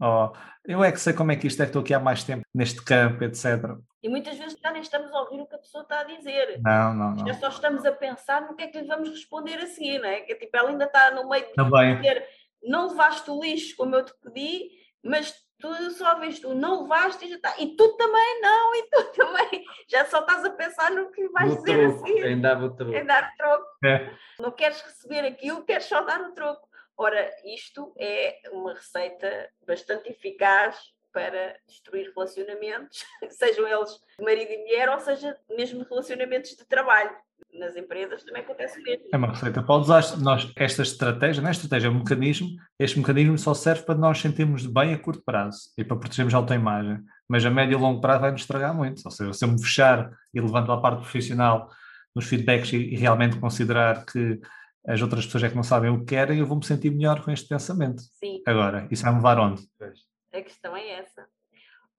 Oh, eu é que sei como é que isto é que estou aqui há mais tempo neste campo, etc. E muitas vezes já nem estamos a ouvir o que a pessoa está a dizer. Não, não, não. Já só estamos a pensar no que é que lhe vamos responder a seguir, não é? Que tipo, ela ainda está no meio de Também. dizer não levaste o lixo como eu te pedi, mas tu só vês tu não levaste e já está. E tu também não, e tu também. Já só estás a pensar no que vais dizer troco, a seguir. Em dar o troco. Em dar o troco. É. Não queres receber aquilo, queres só dar o troco. Ora, isto é uma receita bastante eficaz para destruir relacionamentos, sejam eles de marido e mulher, ou seja, mesmo relacionamentos de trabalho. Nas empresas também acontece o mesmo. É uma receita para usar nós, esta estratégia, não é estratégia, é um mecanismo, este mecanismo só serve para nós sentirmos bem a curto prazo e para protegermos a autoimagem, mas a médio e longo prazo vai nos estragar muito, ou seja, se eu me fechar e levanto a parte profissional nos feedbacks e, e realmente considerar que as outras pessoas é que não sabem o que querem, eu vou me sentir melhor com este pensamento. Sim. Agora, isso vai me levar onde? A questão é essa.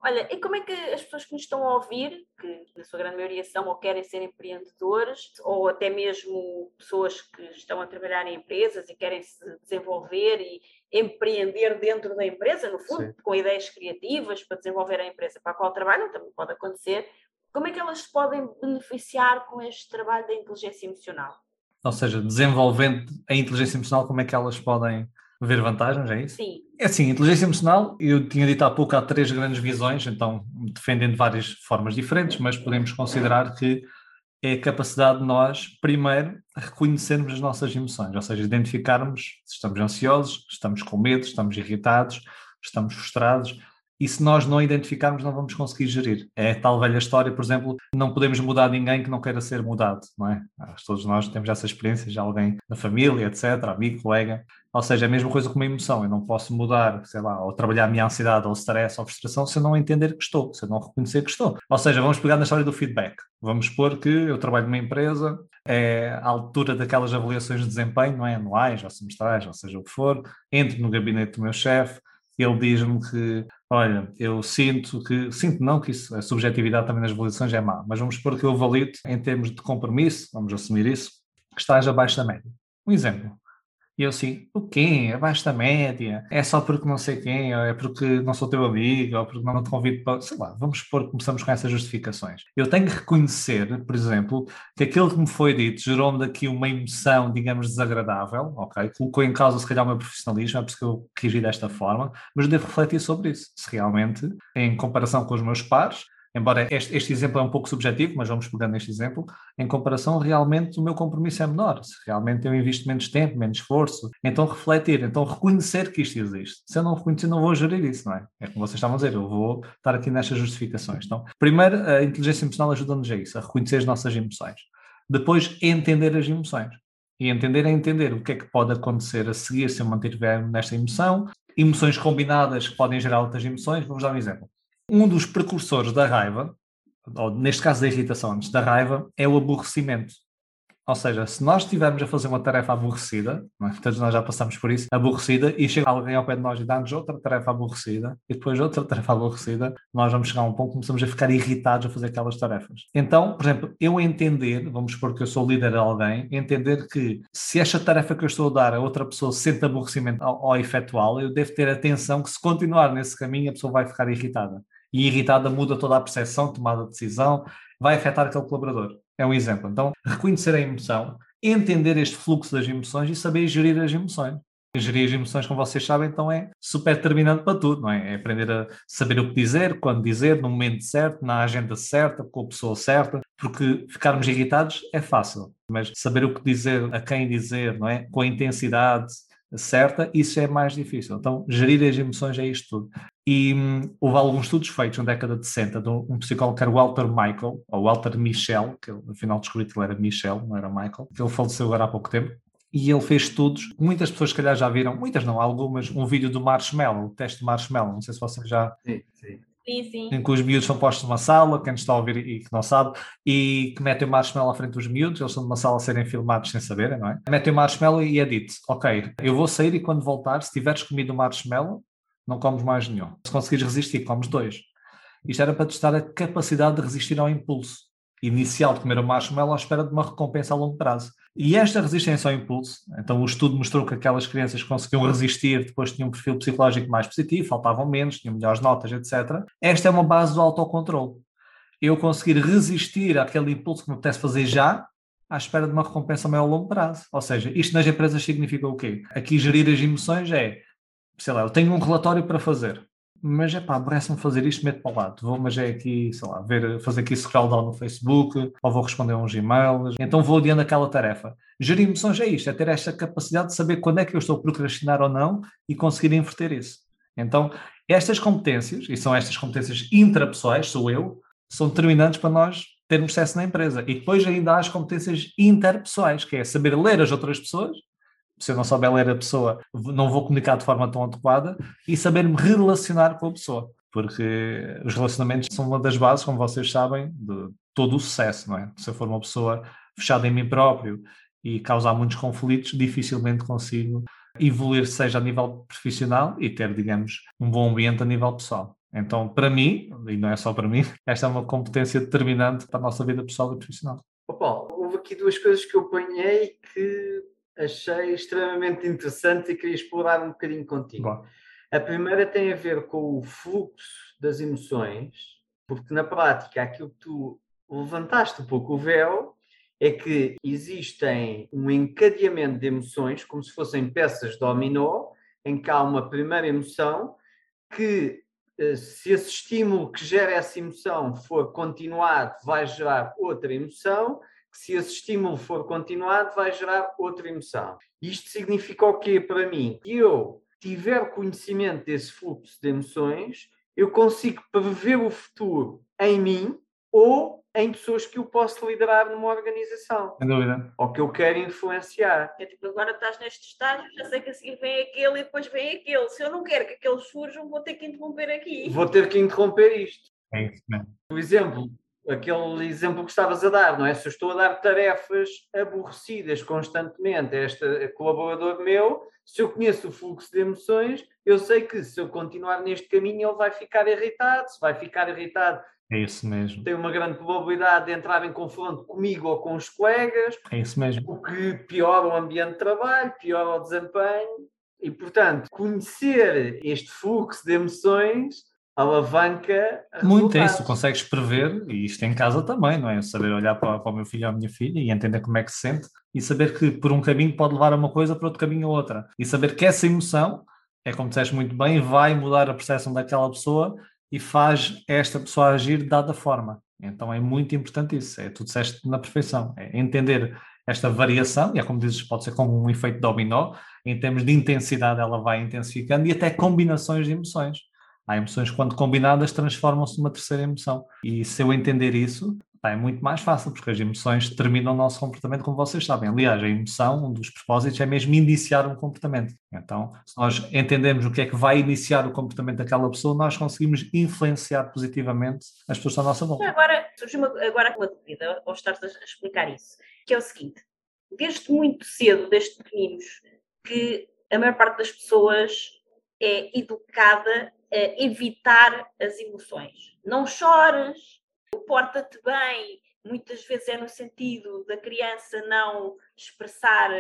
Olha, e como é que as pessoas que nos estão a ouvir, que na sua grande maioria são ou querem ser empreendedores, ou até mesmo pessoas que estão a trabalhar em empresas e querem se desenvolver e empreender dentro da empresa, no fundo, Sim. com ideias criativas para desenvolver a empresa para a qual trabalham, também pode acontecer. Como é que elas podem beneficiar com este trabalho da inteligência emocional? Ou seja, desenvolvendo a inteligência emocional, como é que elas podem ver vantagens, é isso? Sim. É assim, inteligência emocional, eu tinha dito há pouco, há três grandes visões, então defendendo de várias formas diferentes, mas podemos considerar que é a capacidade de nós, primeiro, reconhecermos as nossas emoções, ou seja, identificarmos se estamos ansiosos, estamos com medo, estamos irritados, estamos frustrados, e se nós não identificarmos, não vamos conseguir gerir. É tal velha história, por exemplo, não podemos mudar ninguém que não queira ser mudado, não é? Todos nós temos essa experiência, já alguém da família, etc., amigo, colega. Ou seja, é a mesma coisa com uma emoção. Eu não posso mudar, sei lá, ou trabalhar a minha ansiedade, ou stress, ou frustração, se eu não entender que estou, se eu não reconhecer que estou. Ou seja, vamos pegar na história do feedback. Vamos supor que eu trabalho numa empresa, é a altura daquelas avaliações de desempenho, não é? Anuais, ou semestrais, ou seja o que for, entro no gabinete do meu chefe, ele diz-me que, olha, eu sinto que, sinto não que isso, a subjetividade também nas avaliações é má, mas vamos supor que eu valido em termos de compromisso, vamos assumir isso, que estás abaixo da média. Um exemplo. E eu assim, o quê? Abaixo da média? É só porque não sei quem, ou é porque não sou teu amigo, ou porque não te convido para. Sei lá, vamos supor que começamos com essas justificações. Eu tenho que reconhecer, por exemplo, que aquilo que me foi dito gerou-me daqui uma emoção, digamos, desagradável, ok? Colocou em causa, se calhar, o meu profissionalismo, é por isso que eu reagi desta forma, mas devo refletir sobre isso. Se realmente, em comparação com os meus pares, embora este, este, exemplo é um pouco subjetivo, mas vamos pegando neste exemplo, em comparação, realmente o meu compromisso é menor. Se realmente eu invisto menos tempo, menos esforço, então refletir, então reconhecer que isto existe. Se eu não reconhecer, não vou gerir isso, não é? É como vocês estavam a dizer, eu vou estar aqui nestas justificações. Então, primeiro, a inteligência emocional ajuda-nos a isso, a reconhecer as nossas emoções. Depois, entender as emoções. E entender é entender o que é que pode acontecer a seguir se eu mantiver nesta emoção. Emoções combinadas que podem gerar outras emoções. Vamos dar um exemplo um dos precursores da raiva, ou neste caso da irritação antes da raiva, é o aborrecimento. Ou seja, se nós estivermos a fazer uma tarefa aborrecida, é? todos nós já passamos por isso, aborrecida, e chega alguém ao pé de nós e dá-nos outra tarefa aborrecida, e depois outra tarefa aborrecida, nós vamos chegar a um ponto que começamos a ficar irritados a fazer aquelas tarefas. Então, por exemplo, eu entender, vamos supor que eu sou líder de alguém, entender que se esta tarefa que eu estou a dar a outra pessoa sente aborrecimento ao, ao efetuá-la, eu devo ter atenção que se continuar nesse caminho a pessoa vai ficar irritada e irritada muda toda a percepção, tomada de decisão, vai afetar aquele colaborador. É um exemplo. Então, reconhecer a emoção, entender este fluxo das emoções e saber gerir as emoções. Gerir as emoções, como vocês sabem, então é super determinante para tudo, não é? É aprender a saber o que dizer, quando dizer, no momento certo, na agenda certa, com a pessoa certa, porque ficarmos irritados é fácil, mas saber o que dizer, a quem dizer, não é? Com a intensidade, certa, isso é mais difícil. Então, gerir as emoções é isto tudo. E hum, houve alguns estudos feitos na década de 60 de um psicólogo que era Walter Michael, ou Walter Michel, que no final descobri que ele era Michel, não era Michael, que ele faleceu agora há pouco tempo. E ele fez estudos, muitas pessoas se calhar já viram, muitas não, algumas, um vídeo do Marshmallow, o teste de Marshmallow, não sei se vocês já... Sim, sim. Sim, sim. Em que os miúdos são postos numa sala, quem está a ouvir e que não sabe, e que metem o marshmallow à frente dos miúdos, eles estão numa sala a serem filmados sem saberem, não é? Metem o marshmallow e é dito: Ok, eu vou sair e quando voltar, se tiveres comido o marshmallow, não comes mais nenhum. Se conseguires resistir, comes dois. Isto era para testar a capacidade de resistir ao impulso inicial de comer o marshmallow à espera de uma recompensa a longo prazo. E esta resistência ao impulso, então o estudo mostrou que aquelas crianças que conseguiam resistir depois tinham um perfil psicológico mais positivo, faltavam menos, tinham melhores notas, etc. Esta é uma base do autocontrole. Eu conseguir resistir àquele impulso que me apetece fazer já, à espera de uma recompensa a maior longo prazo. Ou seja, isto nas empresas significa o quê? Aqui gerir as emoções é, sei lá, eu tenho um relatório para fazer mas é pá, aborrece-me fazer isto, meto para o lado. Vou, mas é aqui, sei lá, ver, fazer aqui scroll down no Facebook, ou vou responder uns e-mails, então vou adiando aquela tarefa. Gerir emoções é isto, é ter esta capacidade de saber quando é que eu estou a procrastinar ou não e conseguir inverter isso. Então, estas competências, e são estas competências intrapessoais, sou eu, são determinantes para nós termos sucesso na empresa. E depois ainda há as competências interpessoais, que é saber ler as outras pessoas se eu não souber ler a pessoa, não vou comunicar de forma tão adequada e saber-me relacionar com a pessoa, porque os relacionamentos são uma das bases, como vocês sabem, de todo o sucesso, não é? Se eu for uma pessoa fechada em mim próprio e causar muitos conflitos, dificilmente consigo evoluir, seja a nível profissional e ter, digamos, um bom ambiente a nível pessoal. Então, para mim, e não é só para mim, esta é uma competência determinante para a nossa vida pessoal e profissional. Oh, Paulo, houve aqui duas coisas que eu apanhei que achei extremamente interessante e queria explorar um bocadinho contigo. Bom. A primeira tem a ver com o fluxo das emoções, porque na prática aquilo que tu levantaste um pouco o véu é que existem um encadeamento de emoções, como se fossem peças de dominó, em que há uma primeira emoção que, eh, se esse estímulo que gera essa emoção for continuado, vai gerar outra emoção, se esse estímulo for continuado, vai gerar outra emoção. Isto significa o quê para mim? Se eu tiver conhecimento desse fluxo de emoções, eu consigo prever o futuro em mim ou em pessoas que eu posso liderar numa organização. Sem dúvida. Ou que eu quero influenciar. É tipo, agora estás neste estágio, já sei que a seguir vem aquele e depois vem aquele. Se eu não quero que aqueles surjam, vou ter que interromper aqui. Vou ter que interromper isto. É isso mesmo. Por exemplo, aquele exemplo que estavas a dar, não é? Se eu estou a dar tarefas aborrecidas constantemente a este colaborador meu, se eu conheço o fluxo de emoções, eu sei que se eu continuar neste caminho ele vai ficar irritado, se vai ficar irritado. É isso mesmo. Tem uma grande probabilidade de entrar em confronto comigo ou com os colegas. É isso mesmo. O que piora o ambiente de trabalho, piora o desempenho. E, portanto, conhecer este fluxo de emoções alavanca. Muito é isso, consegues prever, e isto em casa também, não é? Saber olhar para, para o meu filho ou a minha filha e entender como é que se sente e saber que por um caminho pode levar a uma coisa, por outro caminho a outra. E saber que essa emoção, é como disseste muito bem, vai mudar a percepção daquela pessoa e faz esta pessoa agir de dada forma. Então é muito importante isso, é tu disseste na perfeição, é entender esta variação, e é como dizes, pode ser como um efeito dominó, em termos de intensidade ela vai intensificando e até combinações de emoções. Há emoções que, quando combinadas, transformam-se numa terceira emoção. E se eu entender isso, é muito mais fácil, porque as emoções determinam o nosso comportamento, como vocês sabem. Aliás, a emoção, um dos propósitos é mesmo iniciar um comportamento. Então, se nós entendemos o que é que vai iniciar o comportamento daquela pessoa, nós conseguimos influenciar positivamente as pessoas à nossa volta. Agora, surgiu agora uma dúvida, ao estar a explicar isso, que é o seguinte: desde muito cedo, desde pequeninos, que a maior parte das pessoas é educada evitar as emoções. Não chores, porta-te bem, muitas vezes é no sentido da criança não expressar,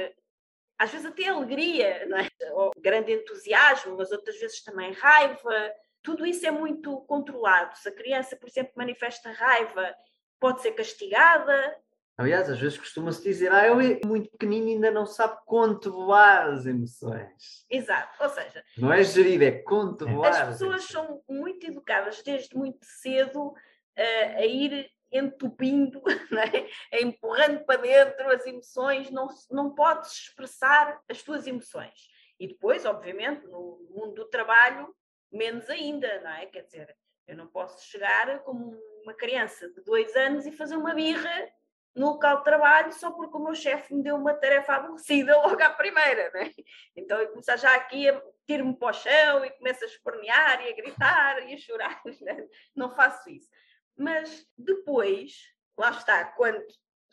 às vezes até alegria, é? ou grande entusiasmo, mas outras vezes também raiva. Tudo isso é muito controlado. Se a criança, por exemplo, manifesta raiva, pode ser castigada, Aliás, às vezes costuma-se dizer, ah, ele é muito pequenino e ainda não sabe controlar as emoções. Exato, ou seja... Não é gerir, é controlar. As pessoas as são muito educadas desde muito cedo uh, a ir entupindo, é? empurrando para dentro as emoções, não, não podes expressar as tuas emoções. E depois, obviamente, no mundo do trabalho, menos ainda, não é? Quer dizer, eu não posso chegar como uma criança de dois anos e fazer uma birra no local de trabalho só porque o meu chefe me deu uma tarefa aborrecida logo à primeira, né? Então eu começar já aqui a tirar-me para o chão e começo a espernear e a gritar e a chorar, né? não faço isso. Mas depois, lá está, quando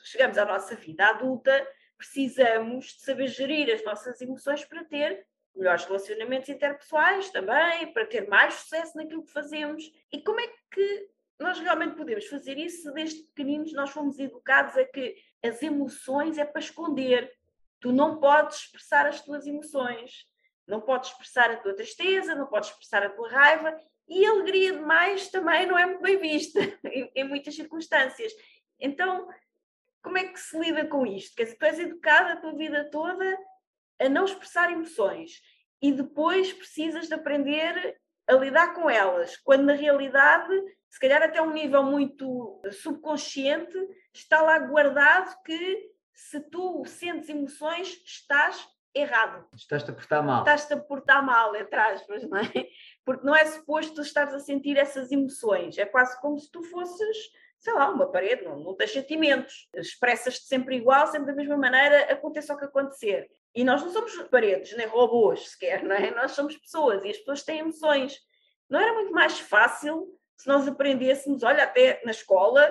chegamos à nossa vida adulta, precisamos de saber gerir as nossas emoções para ter melhores relacionamentos interpessoais também, para ter mais sucesso naquilo que fazemos. E como é que nós realmente podemos fazer isso desde pequeninos nós fomos educados a que as emoções é para esconder. Tu não podes expressar as tuas emoções, não podes expressar a tua tristeza, não podes expressar a tua raiva e a alegria demais também não é muito bem vista em, em muitas circunstâncias. Então, como é que se lida com isto? Quer dizer, tu és educada a tua vida toda a não expressar emoções e depois precisas de aprender a lidar com elas, quando na realidade, se calhar até um nível muito subconsciente, está lá guardado que se tu sentes emoções, estás errado. Estás-te a portar mal. Estás-te a portar mal, entre aspas, não é? Porque não é suposto estares a sentir essas emoções. É quase como se tu fosses, sei lá, uma parede, não, não tens sentimentos. Expressas-te sempre igual, sempre da mesma maneira, aconteça o que acontecer. E nós não somos paredes, nem robôs sequer, não é? Nós somos pessoas e as pessoas têm emoções. Não era muito mais fácil se nós aprendêssemos, olha, até na escola,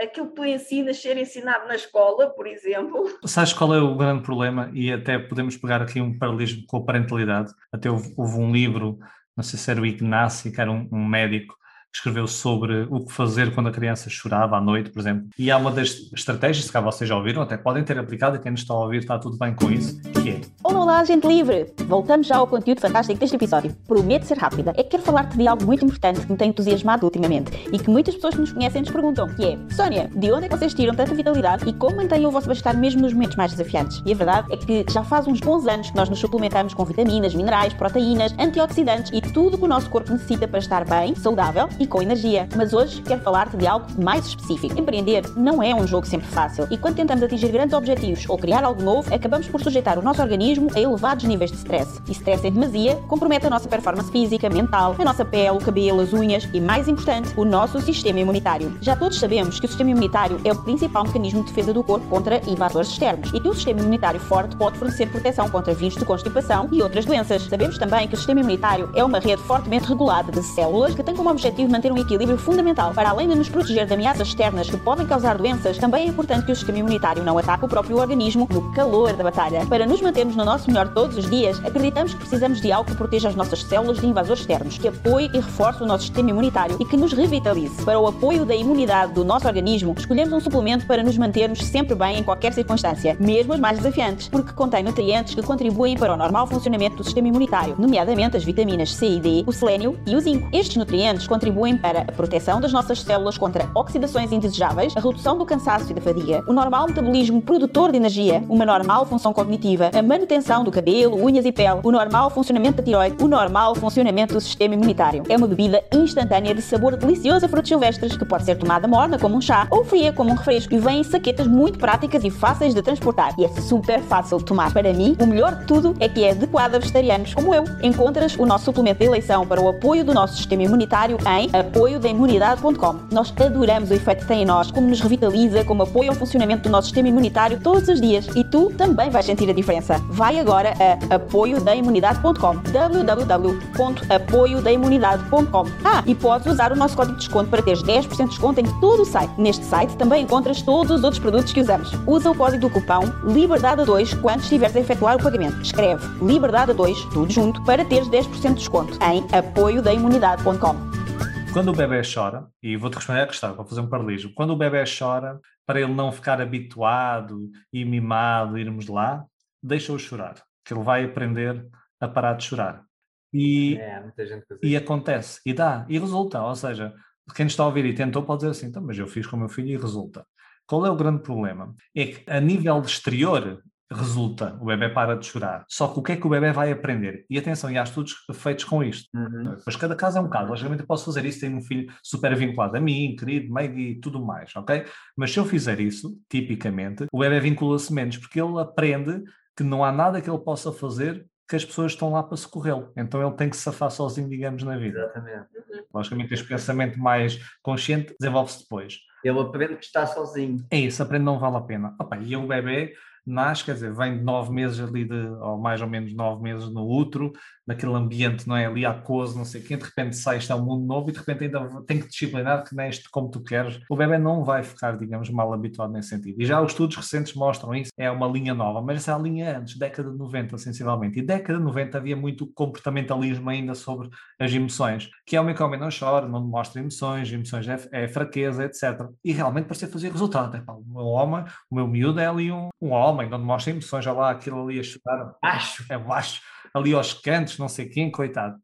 aquilo que tu ensinas ser ensinado na escola, por exemplo. Sabes qual é o grande problema? E até podemos pegar aqui um paralelismo com a parentalidade. Até houve, houve um livro, não sei se era o Ignacio, que era um, um médico, escreveu sobre o que fazer quando a criança chorava à noite, por exemplo. E há uma das estratégias, se cá vocês já ouviram, até podem ter aplicado, e quem nos está a ouvir está tudo bem com isso, que é... Olá, olá, gente livre! Voltamos já ao conteúdo fantástico deste episódio. Prometo ser rápida. É que quero falar-te de algo muito importante que me tem entusiasmado ultimamente e que muitas pessoas que nos conhecem nos perguntam, que é Sónia, de onde é que vocês tiram tanta vitalidade e como mantêm o vosso bem-estar mesmo nos momentos mais desafiantes? E a verdade é que já faz uns bons anos que nós nos suplementamos com vitaminas, minerais, proteínas, antioxidantes e tudo que o nosso corpo necessita para estar bem, saudável e com energia. Mas hoje quero falar-te de algo mais específico. Empreender não é um jogo sempre fácil e quando tentamos atingir grandes objetivos ou criar algo novo, acabamos por sujeitar o nosso organismo a elevados níveis de stress. E stress em demasia compromete a nossa performance física, mental, a nossa pele, o cabelo, as unhas e, mais importante, o nosso sistema imunitário. Já todos sabemos que o sistema imunitário é o principal mecanismo de defesa do corpo contra invasores externos e que um sistema imunitário forte pode fornecer proteção contra vírus de constipação e outras doenças. Sabemos também que o sistema imunitário é uma rede fortemente regulada de células que tem como objetivo manter um equilíbrio fundamental. Para além de nos proteger de ameaças externas que podem causar doenças, também é importante que o sistema imunitário não ataque o próprio organismo no calor da batalha. Para nos mantermos no nosso melhor todos os dias, acreditamos que precisamos de algo que proteja as nossas células de invasores externos, que apoie e reforce o nosso sistema imunitário e que nos revitalize. Para o apoio da imunidade do nosso organismo, escolhemos um suplemento para nos mantermos sempre bem em qualquer circunstância, mesmo as mais desafiantes, porque contém nutrientes que contribuem para o normal funcionamento do sistema imunitário, nomeadamente as vitaminas C e D, o selênio e o zinco. Estes nutrientes contribuem para a proteção das nossas células contra oxidações indesejáveis, a redução do cansaço e da fadiga, o normal metabolismo produtor de energia, uma normal função cognitiva, a manutenção do cabelo, unhas e pele, o normal funcionamento da tiroide, o normal funcionamento do sistema imunitário. É uma bebida instantânea de sabor delicioso a frutos silvestres que pode ser tomada morna como um chá ou fria como um refresco e vem em saquetas muito práticas e fáceis de transportar. E é super fácil de tomar. Para mim, o melhor de tudo é que é adequado a vegetarianos como eu. Encontras o nosso suplemento de eleição para o apoio do nosso sistema imunitário em apoiodaimunidade.com. Nós adoramos o efeito que tem em nós, como nos revitaliza, como apoia o funcionamento do nosso sistema imunitário todos os dias e tu também vais sentir a diferença. Vai agora a apoiodaimunidade.com www.apoiodaimunidade.com Ah, e podes usar o nosso código de desconto para teres 10% de desconto em todo o site. Neste site também encontras todos os outros produtos que usamos. Usa o código do cupão LIBERDADE2 quando estiveres a efetuar o pagamento. Escreve LIBERDADE2, tudo junto, para teres 10% de desconto em apoiodaimunidade.com quando o bebê chora, e vou-te responder a questão, vou fazer um paralelismo, quando o bebê chora, para ele não ficar habituado e mimado, irmos lá, deixa-o chorar, que ele vai aprender a parar de chorar. E, é, e acontece, e dá, e resulta, ou seja, quem está a ouvir e tentou pode dizer assim, então, mas eu fiz com o meu filho e resulta. Qual é o grande problema? É que a nível exterior resulta, o bebê para de chorar. Só que o que é que o bebê vai aprender? E atenção, e há estudos feitos com isto. Uhum. Mas cada caso é um caso. Logicamente eu posso fazer isso, tenho um filho super vinculado a mim, querido, meio e tudo mais, ok? Mas se eu fizer isso, tipicamente, o bebê vincula-se menos, porque ele aprende que não há nada que ele possa fazer que as pessoas estão lá para socorrê-lo. Então ele tem que se safar sozinho, digamos, na vida. Exatamente. Uhum. Logicamente, este pensamento mais consciente desenvolve-se depois. Ele aprende que está sozinho. É isso, aprende não vale a pena. Opa, e o bebê nasce, quer dizer, vem de nove meses ali, de, ou mais ou menos nove meses no útero, naquele ambiente, não é? Ali aquoso, não sei o quê, de repente sai, isto é um mundo novo e de repente ainda tem que disciplinar que isto como tu queres. O bebê não vai ficar, digamos, mal habituado nesse sentido. E já os estudos recentes mostram isso, é uma linha nova, mas essa é a linha antes, década de 90, sensivelmente. E década de 90 havia muito comportamentalismo ainda sobre as emoções, que é o meu homem não chora, não demonstra emoções, emoções é, é fraqueza, etc. E realmente parecia fazer resultado. É, pá, o meu homem, o meu miúdo é ali um, um homem, não demonstra emoções, já lá aquilo ali a chorar, baixo, é baixo ali aos cantos, não sei quem, coitado.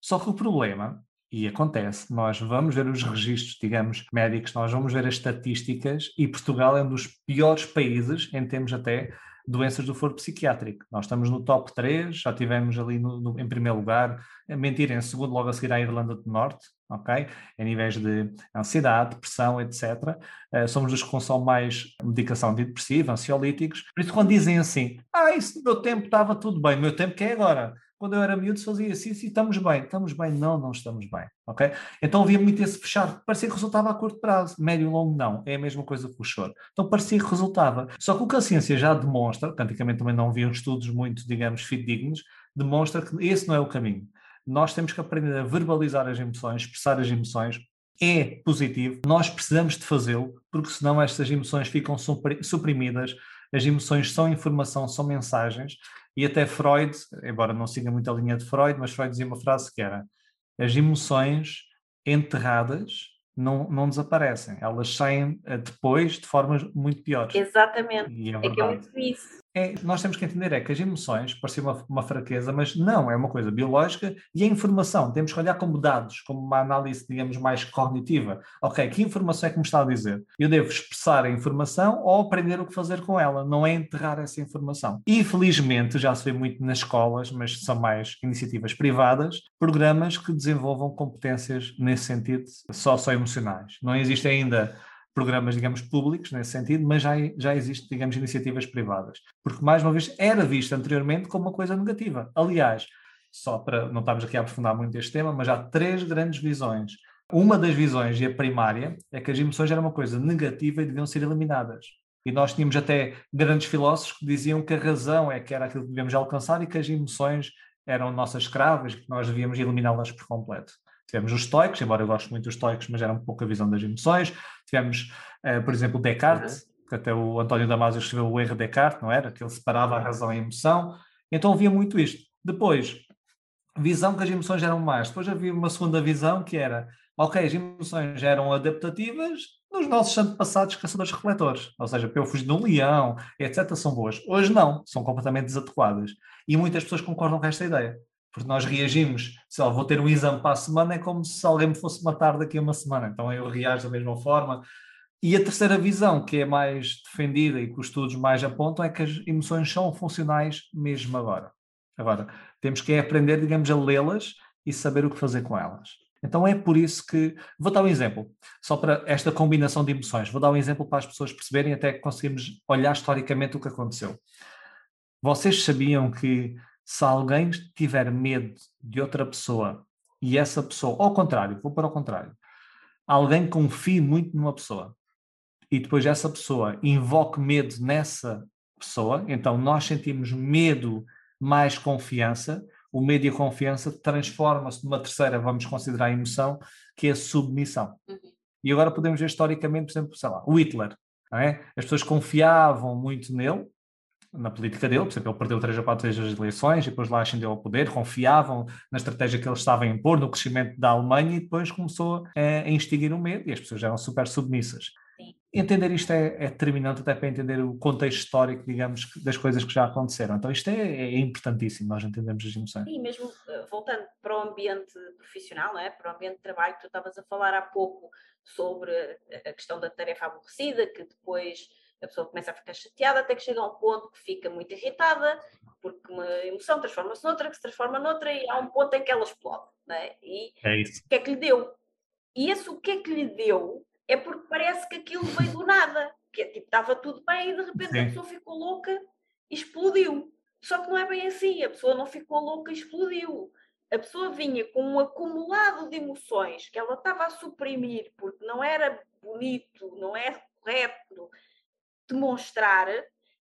Só que o problema, e acontece, nós vamos ver os registros, digamos, médicos, nós vamos ver as estatísticas e Portugal é um dos piores países em termos até doenças do foro psiquiátrico. Nós estamos no top 3, já tivemos ali no, no, em primeiro lugar, mentira, em segundo, logo a seguir à Irlanda do Norte, ok? Em níveis de ansiedade, depressão, etc. Uh, eh, somos os que consomem mais medicação antidepressiva, ansiolíticos. Por isso, quando dizem assim, ah, isso no meu tempo estava tudo bem, o meu tempo que é agora. Quando eu era miúdo fazia assim, assim, estamos bem, estamos bem, não, não estamos bem, ok? Então havia muito esse fechar, parecia que resultava a curto prazo, médio e longo não, é a mesma coisa que o choro. Então parecia que resultava. Só que o que a ciência já demonstra, praticamente também não haviam estudos muito, digamos, fidedignos, demonstra que esse não é o caminho nós temos que aprender a verbalizar as emoções, expressar as emoções. É positivo, nós precisamos de fazê-lo, porque senão estas emoções ficam suprimidas. As emoções são informação, são mensagens, e até Freud, embora não siga muito a linha de Freud, mas Freud dizia uma frase que era: as emoções enterradas não, não desaparecem, elas saem eh, depois de formas muito piores. Exatamente, é, é que é muito isso é, nós temos que entender é que as emoções parecem uma, uma, fraqueza, mas não, é uma coisa biológica e a informação, temos que olhar como dados, como uma análise, digamos, mais cognitiva. Ok, que informação é que me está a dizer? Eu devo expressar a informação ou aprender o que fazer com ela, não é enterrar essa informação. E felizmente já se vê muito nas escolas, mas são mais iniciativas privadas, programas que desenvolvam competências nesse sentido socioemocionais. Não existe ainda programas, digamos, públicos nesse sentido, mas já, já existem, digamos, iniciativas privadas. Porque, mais uma vez, era visto anteriormente como uma coisa negativa. Aliás, só para não estarmos aqui a aprofundar muito este tema, mas há três grandes visões. Uma das visões, e a primária, é que as emoções eram uma coisa negativa e deviam ser eliminadas. E nós tínhamos até grandes filósofos que diziam que a razão é que era aquilo que devíamos alcançar e que as emoções eram nossas escravas, que nós devíamos eliminá-las por completo. Tivemos os estoicos, embora eu goste muito dos estoicos, mas era um pouco a visão das emoções. Tivemos, uh, por exemplo, Descartes, uhum. que até o António Damasio escreveu o erro de Descartes, não era? Que ele separava a razão e a emoção. Então havia muito isto. Depois, visão que as emoções eram mais. Depois havia uma segunda visão que era, ok, as emoções eram adaptativas nos nossos antepassados caçadores-recoletores. Ou seja, para eu fugir de um leão, etc., são boas. Hoje não, são completamente desadequadas. E muitas pessoas concordam com esta ideia porque nós reagimos, se eu vou ter um exame para a semana, é como se alguém me fosse matar daqui a uma semana, então eu reajo da mesma forma. E a terceira visão, que é mais defendida e que os estudos mais apontam, é que as emoções são funcionais mesmo agora. Agora, temos que aprender, digamos, a lê-las e saber o que fazer com elas. Então é por isso que. Vou dar um exemplo, só para esta combinação de emoções. Vou dar um exemplo para as pessoas perceberem até que conseguimos olhar historicamente o que aconteceu. Vocês sabiam que se alguém tiver medo de outra pessoa e essa pessoa, ao contrário, vou para o contrário, alguém confie muito numa pessoa e depois essa pessoa invoque medo nessa pessoa, então nós sentimos medo mais confiança, o medo e a confiança transforma-se numa terceira, vamos considerar a emoção, que é a submissão. Uhum. E agora podemos ver historicamente, por exemplo, sei lá, o Hitler. É? As pessoas confiavam muito nele, na política dele, por exemplo, ele perdeu três ou quatro vezes as eleições e depois lá ascendeu ao poder, confiavam na estratégia que ele estava a impor, no crescimento da Alemanha e depois começou a, a instigar o medo e as pessoas eram super submissas. Sim. Entender isto é, é, determinante até para entender o contexto histórico, digamos, das coisas que já aconteceram. Então isto é, é importantíssimo, nós entendemos as emoções. E mesmo eh, voltando para o ambiente profissional, não é? para o ambiente de trabalho, tu estavas a falar há pouco sobre a questão da tarefa aborrecida, que depois a pessoa começa a ficar chateada até que chega a um ponto que fica muito irritada, porque uma emoção transforma-se noutra, que se transforma noutra, e há um ponto em que ela explode. Não é? E é isso. o que é que lhe deu? E esse o que é que lhe deu é porque parece que aquilo veio do nada, que é, tipo, estava tudo bem e de repente Sim. a pessoa ficou louca e explodiu. Só que não é bem assim, a pessoa não ficou louca e explodiu. A pessoa vinha com um acumulado de emoções que ela estava a suprimir porque não era bonito, não é correto demonstrar,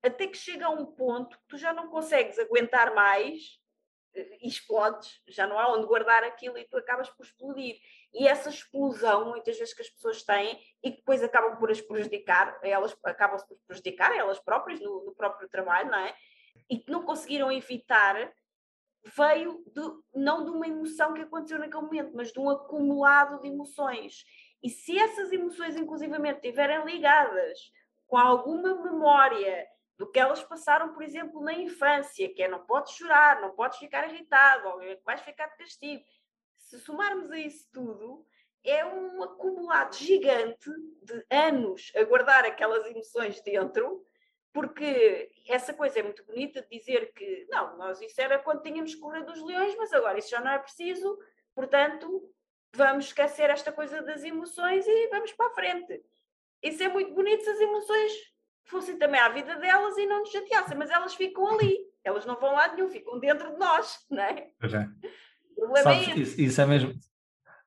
até que chega a um ponto que tu já não consegues aguentar mais e explodes, já não há onde guardar aquilo e tu acabas por explodir. E essa explosão, muitas vezes que as pessoas têm e que depois acabam por as prejudicar, elas acabam por prejudicar elas próprias no, no próprio trabalho, não é? E que não conseguiram evitar, veio de, não de uma emoção que aconteceu naquele momento, mas de um acumulado de emoções. E se essas emoções, inclusivamente, estiverem ligadas com alguma memória do que elas passaram, por exemplo, na infância, que é não podes chorar, não podes ficar irritado, ou vais ficar de castigo. Se somarmos a isso tudo, é um acumulado gigante de anos a guardar aquelas emoções dentro, porque essa coisa é muito bonita de dizer que não, nós isso era quando tínhamos correr dos leões, mas agora isso já não é preciso, portanto, vamos esquecer esta coisa das emoções e vamos para a frente. Isso é muito bonito se as emoções fossem também à vida delas e não nos chateassem, mas elas ficam ali, elas não vão lá nenhum, ficam dentro de nós, não é? Pois é. O problema Sabes, é isso. isso. é mesmo.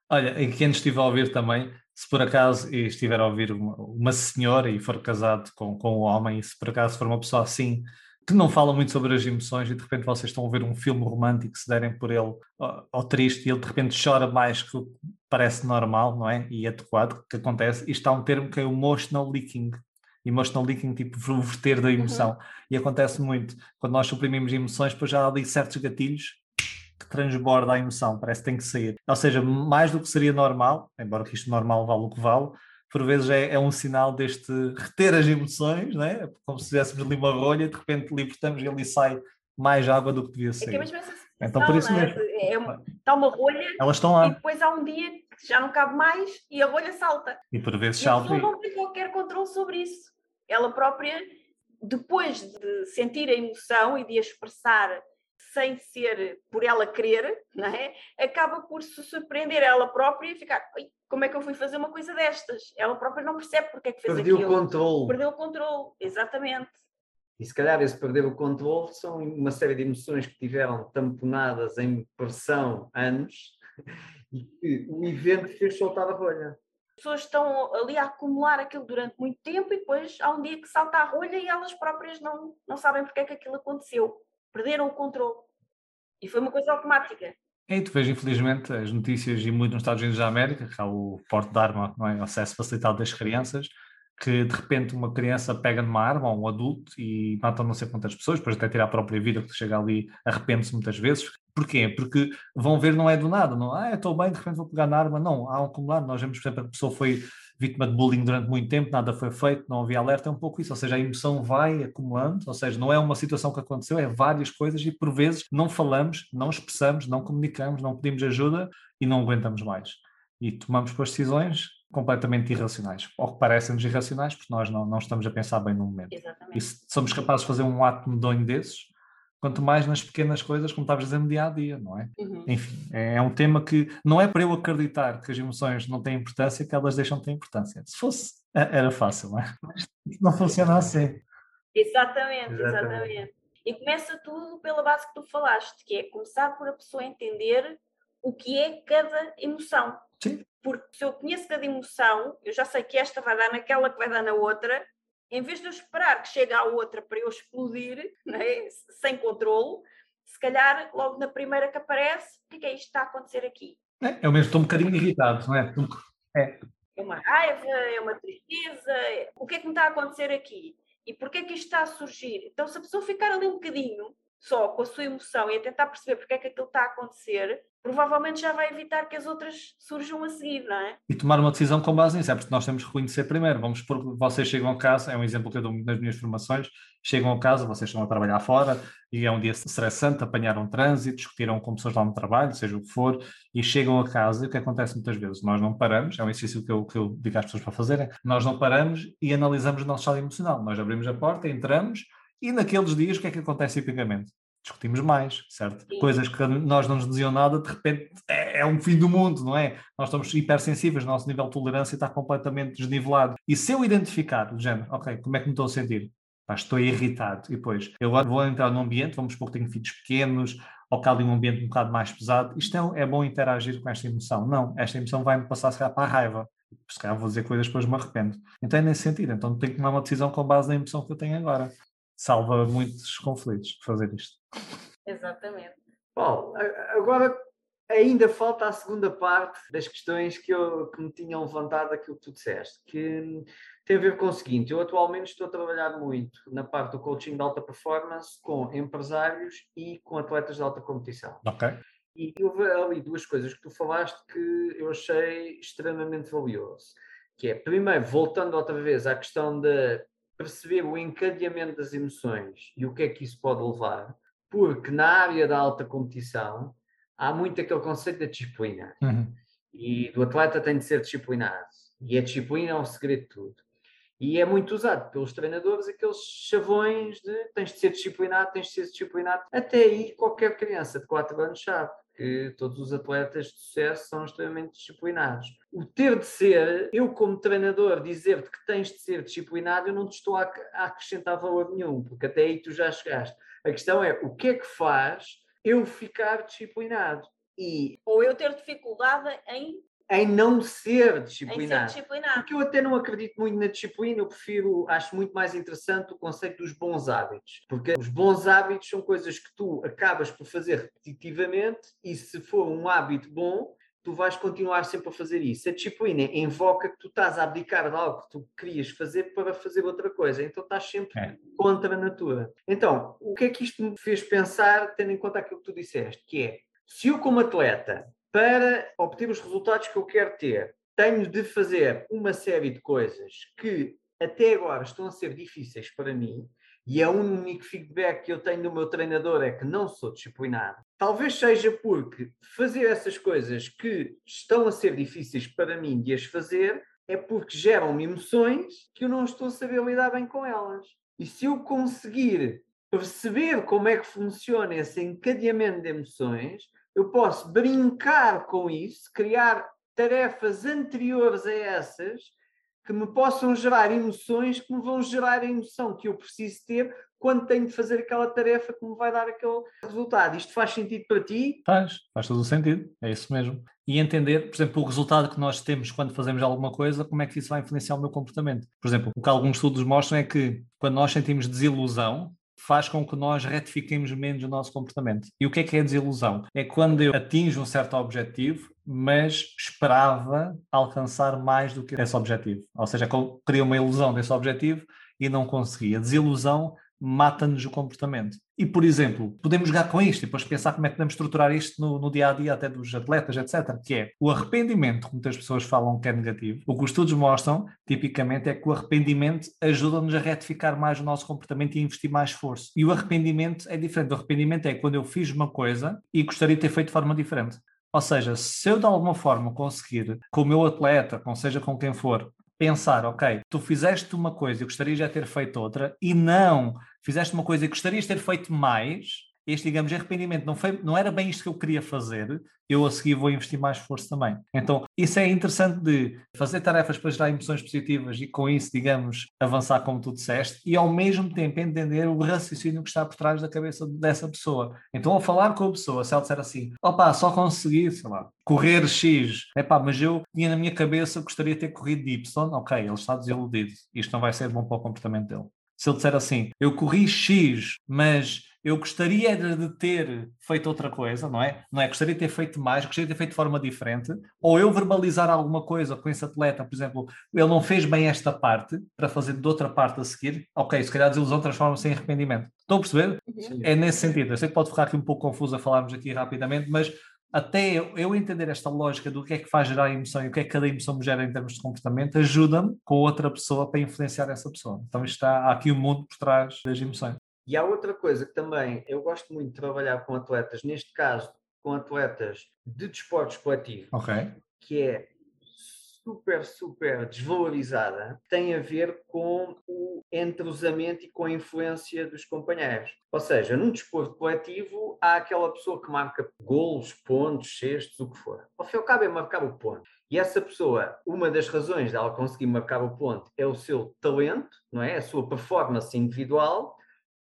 Olha, e quem estiver a ouvir também, se por acaso estiver a ouvir uma, uma senhora e for casado com, com um homem, e se por acaso for uma pessoa assim que não fala muito sobre as emoções e de repente vocês estão a ver um filme romântico, se derem por ele ao triste e ele de repente chora mais que parece normal, não é? E adequado, que acontece, isto há um termo que é o emotional leaking, emotional leaking, tipo verter da emoção. Uhum. E acontece muito. Quando nós suprimimos emoções, depois já há ali certos gatilhos que transborda a emoção, parece que tem que sair. Ou seja, mais do que seria normal, embora que isto normal vale o que vale, por vezes é, é um sinal deste reter as emoções, né? como se fizéssemos ali uma rolha, de repente libertamos e ali sai mais água do que devia ser. É que é então por isso é? mesmo. É uma, está uma rolha Elas estão lá. e depois há um dia que já não cabe mais e a rolha salta. E por vezes salta. E não tem qualquer controle sobre isso ela própria, depois de sentir a emoção e de a expressar sem ser por ela querer, não é? acaba por se surpreender ela própria e ficar, como é que eu fui fazer uma coisa destas? Ela própria não percebe porque é que fez Perdeu aquilo. Perdeu o controle. Perdeu o controle, exatamente. E se calhar esse perder o controle são uma série de emoções que tiveram tamponadas em pressão anos e que o evento fez soltar a rolha pessoas estão ali a acumular aquilo durante muito tempo e depois há um dia que salta a rolha e elas próprias não, não sabem porque é que aquilo aconteceu. Perderam o controle. E foi uma coisa automática. E tu vês, infelizmente, as notícias e muito nos Estados Unidos da América, que há o porte de arma, não é? acesso facilitado das crianças, que de repente uma criança pega numa arma, ou um adulto, e mata não sei quantas pessoas, depois até tirar a própria vida, que chega ali, arrepende-se muitas vezes. Porquê? Porque vão ver, não é do nada, não, ah, estou bem, de repente vou pegar na arma. Não, há um acumulado. Nós vemos, por exemplo, a pessoa foi vítima de bullying durante muito tempo, nada foi feito, não havia alerta, é um pouco isso. Ou seja, a emoção vai acumulando, ou seja, não é uma situação que aconteceu, é várias coisas e por vezes não falamos, não expressamos, não comunicamos, não pedimos ajuda e não aguentamos mais. E tomamos depois decisões completamente irracionais, ou que parecem-nos irracionais, porque nós não, não estamos a pensar bem no momento. Exatamente. E se somos capazes de fazer um ato medonho desses, quanto mais nas pequenas coisas, como estavas dizendo, dia a dia, não é? Uhum. Enfim, é, é um tema que não é para eu acreditar que as emoções não têm importância que elas deixam de ter importância. Se fosse, era fácil, não é? Mas não funciona assim. Exatamente, exatamente, exatamente. E começa tudo pela base que tu falaste, que é começar por a pessoa entender o que é cada emoção. Sim. Porque se eu conheço cada emoção, eu já sei que esta vai dar naquela que vai dar na outra, em vez de eu esperar que chegue à outra para eu explodir, é? sem controle, se calhar logo na primeira que aparece, o que é, é isto que está a acontecer aqui? É, eu mesmo estou um bocadinho irritado, não é? É. é uma raiva, é uma tristeza, é... o que é que me está a acontecer aqui? E porquê é que isto está a surgir? Então, se a pessoa ficar ali um bocadinho só com a sua emoção e a tentar perceber porque é que aquilo está a acontecer, provavelmente já vai evitar que as outras surjam a seguir, não é? E tomar uma decisão com base nisso, é porque nós temos que reconhecer primeiro. Vamos que vocês chegam a casa, é um exemplo que eu dou nas minhas formações, chegam a casa, vocês estão a trabalhar fora e é um dia estressante, apanharam trânsito, discutiram com pessoas lá no trabalho, seja o que for, e chegam a casa e o que acontece muitas vezes? Nós não paramos, é um exercício que eu, que eu digo às pessoas para fazerem, nós não paramos e analisamos o nosso estado emocional. Nós abrimos a porta, entramos e naqueles dias o que é que acontece tipicamente? discutimos mais, certo? Sim. Coisas que nós não nos diziam nada, de repente é, é um fim do mundo, não é? Nós estamos hipersensíveis, o nosso nível de tolerância está completamente desnivelado. E se eu identificar, do género, ok, como é que me estou a sentir? Pá, estou irritado. E depois, eu agora vou entrar num ambiente, vamos supor que tenho filhos pequenos, ou que há ali um ambiente um bocado mais pesado. Isto é, é bom interagir com esta emoção. Não, esta emoção vai-me passar, se calhar, para a raiva. Se calhar vou dizer coisas depois me arrependo. Então é nesse sentido. Então tenho que tomar uma decisão com base na emoção que eu tenho agora. Salva muitos conflitos fazer isto. Exatamente. Bom, agora ainda falta a segunda parte das questões que, eu, que me tinham levantado aquilo que tu disseste, que tem a ver com o seguinte: eu atualmente estou a trabalhar muito na parte do coaching de alta performance com empresários e com atletas de alta competição. Ok. E houve ali duas coisas que tu falaste que eu achei extremamente valioso. Que é, primeiro, voltando outra vez à questão de perceber o encadeamento das emoções e o que é que isso pode levar, porque na área da alta competição há muito aquele conceito da disciplina. Uhum. E do atleta tem de ser disciplinado. E a disciplina é o segredo de tudo. E é muito usado pelos treinadores aqueles chavões de tens de ser disciplinado, tens de ser disciplinado. Até aí qualquer criança de 4 anos sabe que todos os atletas de sucesso são extremamente disciplinados. O ter de ser, eu como treinador dizer-te que tens de ser disciplinado, eu não te estou a acrescentar valor nenhum, porque até aí tu já chegaste. A questão é o que é que faz eu ficar disciplinado? E, Ou eu ter dificuldade em em não ser disciplinado. Em ser disciplinado. Porque eu até não acredito muito na disciplina, eu prefiro, acho muito mais interessante o conceito dos bons hábitos. Porque os bons hábitos são coisas que tu acabas por fazer repetitivamente e se for um hábito bom, tu vais continuar sempre a fazer isso. A disciplina invoca que tu estás a abdicar de algo que tu querias fazer para fazer outra coisa. Então estás sempre é. contra a natura. Então, o que é que isto me fez pensar, tendo em conta aquilo que tu disseste, que é, se eu como atleta para obter os resultados que eu quero ter, tenho de fazer uma série de coisas que até agora estão a ser difíceis para mim, e é o único feedback que eu tenho do meu treinador é que não sou disciplinado. Talvez seja porque fazer essas coisas que estão a ser difíceis para mim de as fazer é porque geram-me emoções que eu não estou a saber lidar bem com elas. E se eu conseguir perceber como é que funciona esse encadeamento de emoções, eu posso brincar com isso, criar tarefas anteriores a essas que me possam gerar emoções que me vão gerar a emoção que eu preciso ter quando tenho de fazer aquela tarefa que me vai dar aquele resultado. Isto faz sentido para ti? Faz, faz todo o sentido, é isso mesmo. E entender, por exemplo, o resultado que nós temos quando fazemos alguma coisa, como é que isso vai influenciar o meu comportamento. Por exemplo, o que alguns estudos mostram é que quando nós sentimos desilusão, faz com que nós retifiquemos menos o nosso comportamento. E o que é que é desilusão? É quando eu atinjo um certo objetivo, mas esperava alcançar mais do que esse objetivo. Ou seja, queria uma ilusão desse objetivo e não conseguia. Desilusão mata-nos o comportamento. E, por exemplo, podemos jogar com isto e depois pensar como é que podemos estruturar isto no, no, dia a dia até dos atletas, etc. Que é o arrependimento, que muitas pessoas falam que é negativo. O que os estudos mostram, tipicamente, é que o arrependimento ajuda-nos a retificar mais o nosso comportamento e investir mais esforço. E o arrependimento é diferente. O arrependimento é quando eu fiz uma coisa e gostaria de ter feito de forma diferente. Ou seja, se eu de alguma forma conseguir, com o meu atleta, com seja com quem for, pensar, ok, tu fizeste uma coisa e gostarias de ter feito outra, e não fizeste uma coisa e gostarias de ter feito mais, este, digamos, arrependimento não, foi, não era bem isto que eu queria fazer, eu a seguir vou investir mais esforço também. Então, isso é interessante de fazer tarefas para gerar emoções positivas e com isso, digamos, avançar como tu disseste e ao mesmo tempo entender o raciocínio que está por trás da cabeça dessa pessoa. Então, ao falar com a pessoa, se ela disser assim, opa, só consegui, sei lá, correr X, epá, mas eu tinha na minha cabeça gostaria de ter corrido Y, ok, ele está desiludido, isto não vai ser bom para o comportamento dele. Se ele disser assim, eu corri X, mas eu gostaria de ter feito outra coisa, não é? Não é? Gostaria de ter feito mais, gostaria de ter feito de forma diferente, ou eu verbalizar alguma coisa com esse atleta, por exemplo, ele não fez bem esta parte, para fazer de outra parte a seguir, ok, se calhar a desilusão transforma-se em arrependimento. Estão a perceber? Sim. É nesse sentido. Eu sei que pode ficar aqui um pouco confuso a falarmos aqui rapidamente, mas até eu, entender esta lógica do que é que faz gerar a emoção e o que é que cada emoção me gera em termos de comportamento, ajuda-me com outra pessoa para influenciar essa pessoa. Então está há aqui um mundo por trás das emoções. E há outra coisa que também eu gosto muito de trabalhar com atletas, neste caso com atletas de desportos coletivos, okay. que é super, super desvalorizada tem a ver com o entrosamento e com a influência dos companheiros. Ou seja, num desporto coletivo, há aquela pessoa que marca golos, pontos, cestos, o que for. Ao fim e ao cabo é marcar o ponto. E essa pessoa, uma das razões dela conseguir marcar o ponto é o seu talento, não é? A sua performance individual.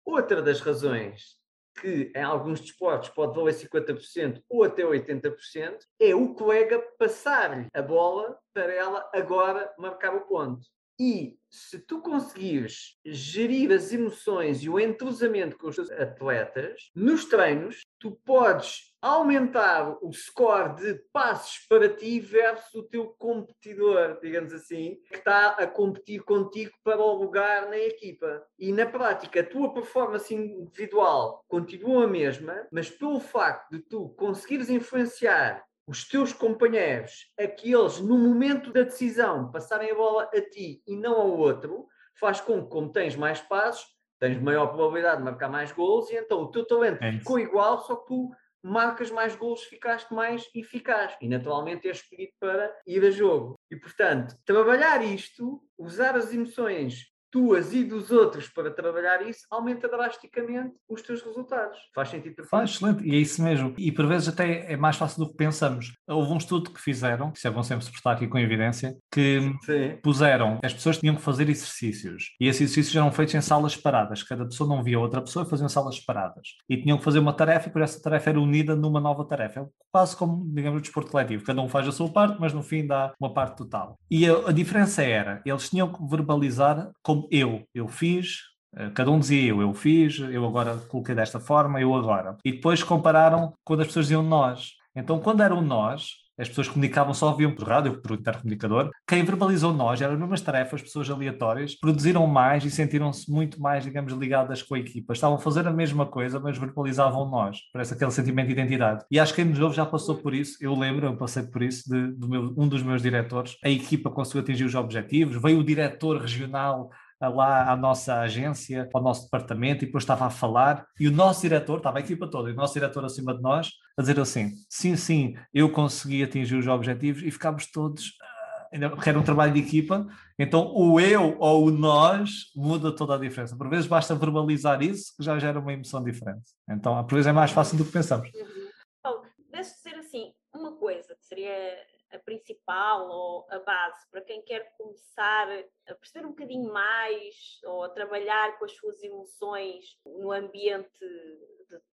Outra das razões que em alguns desportos pode valer 50% ou até 80%, é o colega passar-lhe a bola para ela agora marcar o ponto. E se tu conseguires gerir as emoções e o entrosamento com os teus atletas, nos treinos, tu podes aumentar o score de passos para ti versus o teu competidor, digamos assim, que está a competir contigo para o lugar na equipa. E na prática, a tua performance individual continua a mesma, mas pelo facto de tu conseguires influenciar os teus companheiros, aqueles no momento da decisão passarem a bola a ti e não ao outro, faz com que, como tens mais passos, tens maior probabilidade de marcar mais gols e então o teu talento é ficou igual, só que tu marcas mais gols, ficaste mais eficaz e naturalmente és escolhido para ir a jogo. E portanto, trabalhar isto, usar as emoções tuas e dos outros para trabalhar isso, aumenta drasticamente os teus resultados. Faz sentido para Faz, excelente, e é isso mesmo. E por vezes até é mais fácil do que pensamos. Houve um estudo que fizeram, que é bom sempre se prestar aqui com evidência, que Sim. puseram, as pessoas tinham que fazer exercícios, e esses exercícios eram feitos em salas separadas, cada pessoa não via outra pessoa e faziam salas separadas. E tinham que fazer uma tarefa, e por essa tarefa era unida numa nova tarefa. É quase como, digamos, o desporto coletivo. Cada um faz a sua parte, mas no fim dá uma parte total. E a, a diferença era, eles tinham que verbalizar como eu, eu fiz, eh, cada um dizia eu, eu fiz, eu agora coloquei desta forma, eu agora. E depois compararam quando as pessoas diziam nós. Então, quando eram nós, as pessoas comunicavam só ouviam por rádio, por intercomunicador. Quem verbalizou nós, eram as mesmas tarefas, pessoas aleatórias, produziram mais e sentiram-se muito mais, digamos, ligadas com a equipa. Estavam a fazer a mesma coisa, mas verbalizavam nós. Parece aquele sentimento de identidade. E acho que quem nos ouve já passou por isso. Eu lembro, eu passei por isso, de, de meu, um dos meus diretores. A equipa conseguiu atingir os objetivos, veio o diretor regional lá à nossa agência, ao nosso departamento, e depois estava a falar, e o nosso diretor, estava a equipa toda, e o nosso diretor acima de nós, a dizer assim: sim, sim, eu consegui atingir os objetivos, e ficámos todos. Ah, porque era um trabalho de equipa, então o eu ou o nós muda toda a diferença. Por vezes basta verbalizar isso que já gera uma emoção diferente. Então, por vezes é mais fácil do que pensamos. Uhum. Paulo, deixa ser assim, uma coisa que seria a principal ou a base para quem quer começar a perceber um bocadinho mais ou a trabalhar com as suas emoções no ambiente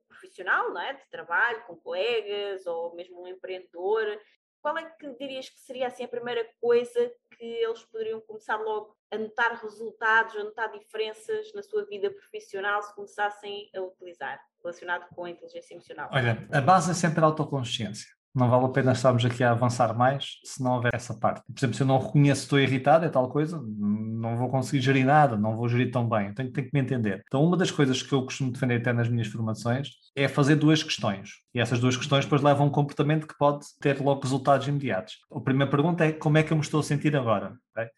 profissional, não é? de trabalho, com colegas ou mesmo um empreendedor. Qual é que dirias que seria assim a primeira coisa que eles poderiam começar logo a notar resultados, a notar diferenças na sua vida profissional se começassem a utilizar, relacionado com a inteligência emocional? Olha, a base é sempre a autoconsciência não vale a pena estarmos aqui a avançar mais se não houver essa parte. Por exemplo, se eu não reconheço estou irritado, é tal coisa, não vou conseguir gerir nada, não vou gerir tão bem, tenho, tenho que me entender. Então, uma das coisas que eu costumo defender até nas minhas formações é fazer duas questões. E essas duas questões depois levam a um comportamento que pode ter logo resultados imediatos. A primeira pergunta é como é que eu me estou a sentir agora?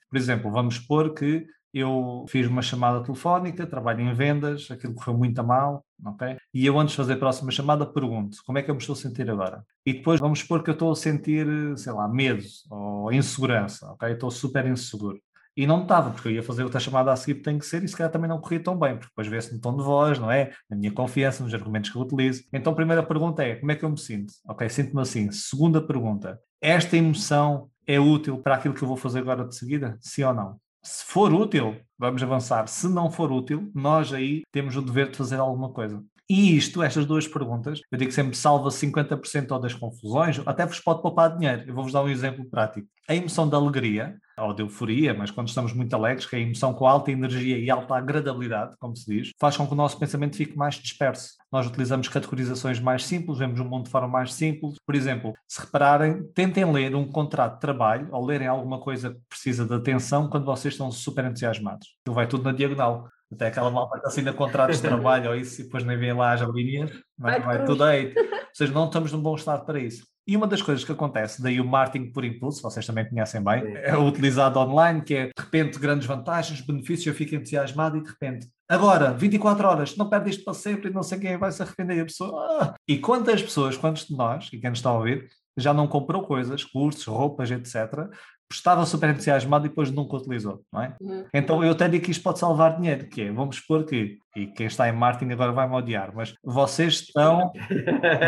Por exemplo, vamos supor que eu fiz uma chamada telefónica, trabalho em vendas, aquilo correu muito a mal, ok? E eu antes de fazer a próxima chamada pergunto, como é que eu me estou a sentir agora? E depois vamos supor que eu estou a sentir, sei lá, medo ou insegurança, ok? estou super inseguro. E não estava, porque eu ia fazer outra chamada a seguir, tem que ser, e se calhar também não corria tão bem, porque depois vê-se no tom de voz, não é? Na minha confiança, nos argumentos que eu utilizo. Então, a primeira pergunta é, como é que eu me sinto? Ok, sinto-me assim. Segunda pergunta, esta emoção é útil para aquilo que eu vou fazer agora de seguida? Sim ou não? Se for útil, vamos avançar. Se não for útil, nós aí temos o dever de fazer alguma coisa. E isto, estas duas perguntas, eu digo sempre salva 50% das confusões, até vos pode poupar dinheiro. Eu vou-vos dar um exemplo prático. A emoção da alegria, ou de euforia, mas quando estamos muito alegres, que é a emoção com alta energia e alta agradabilidade, como se diz, faz com que o nosso pensamento fique mais disperso. Nós utilizamos categorizações mais simples, vemos o mundo de forma mais simples. Por exemplo, se repararem, tentem ler um contrato de trabalho ou lerem alguma coisa que precisa de atenção quando vocês estão super entusiasmados. Aquilo vai tudo na diagonal. Até aquela malta que assina contratos de trabalho ou isso e depois nem vem lá as linhas, vai, vai tudo aí. Ou seja, não estamos num bom estado para isso. E uma das coisas que acontece, daí o marketing por impulso, vocês também conhecem bem, Sim. é utilizado online, que é de repente grandes vantagens, benefícios, eu fico entusiasmado e de repente, agora, 24 horas, não perde isto para sempre e não sei quem vai se arrepender. E a pessoa, ah! E quantas pessoas, quantos de nós, e quem nos está a ouvir, já não comprou coisas, cursos, roupas, etc., estava super entusiasmado e depois nunca utilizou, não é? Uhum. Então eu até digo que isto pode salvar dinheiro, que é, vamos supor que, e quem está em marketing agora vai-me odiar, mas vocês estão,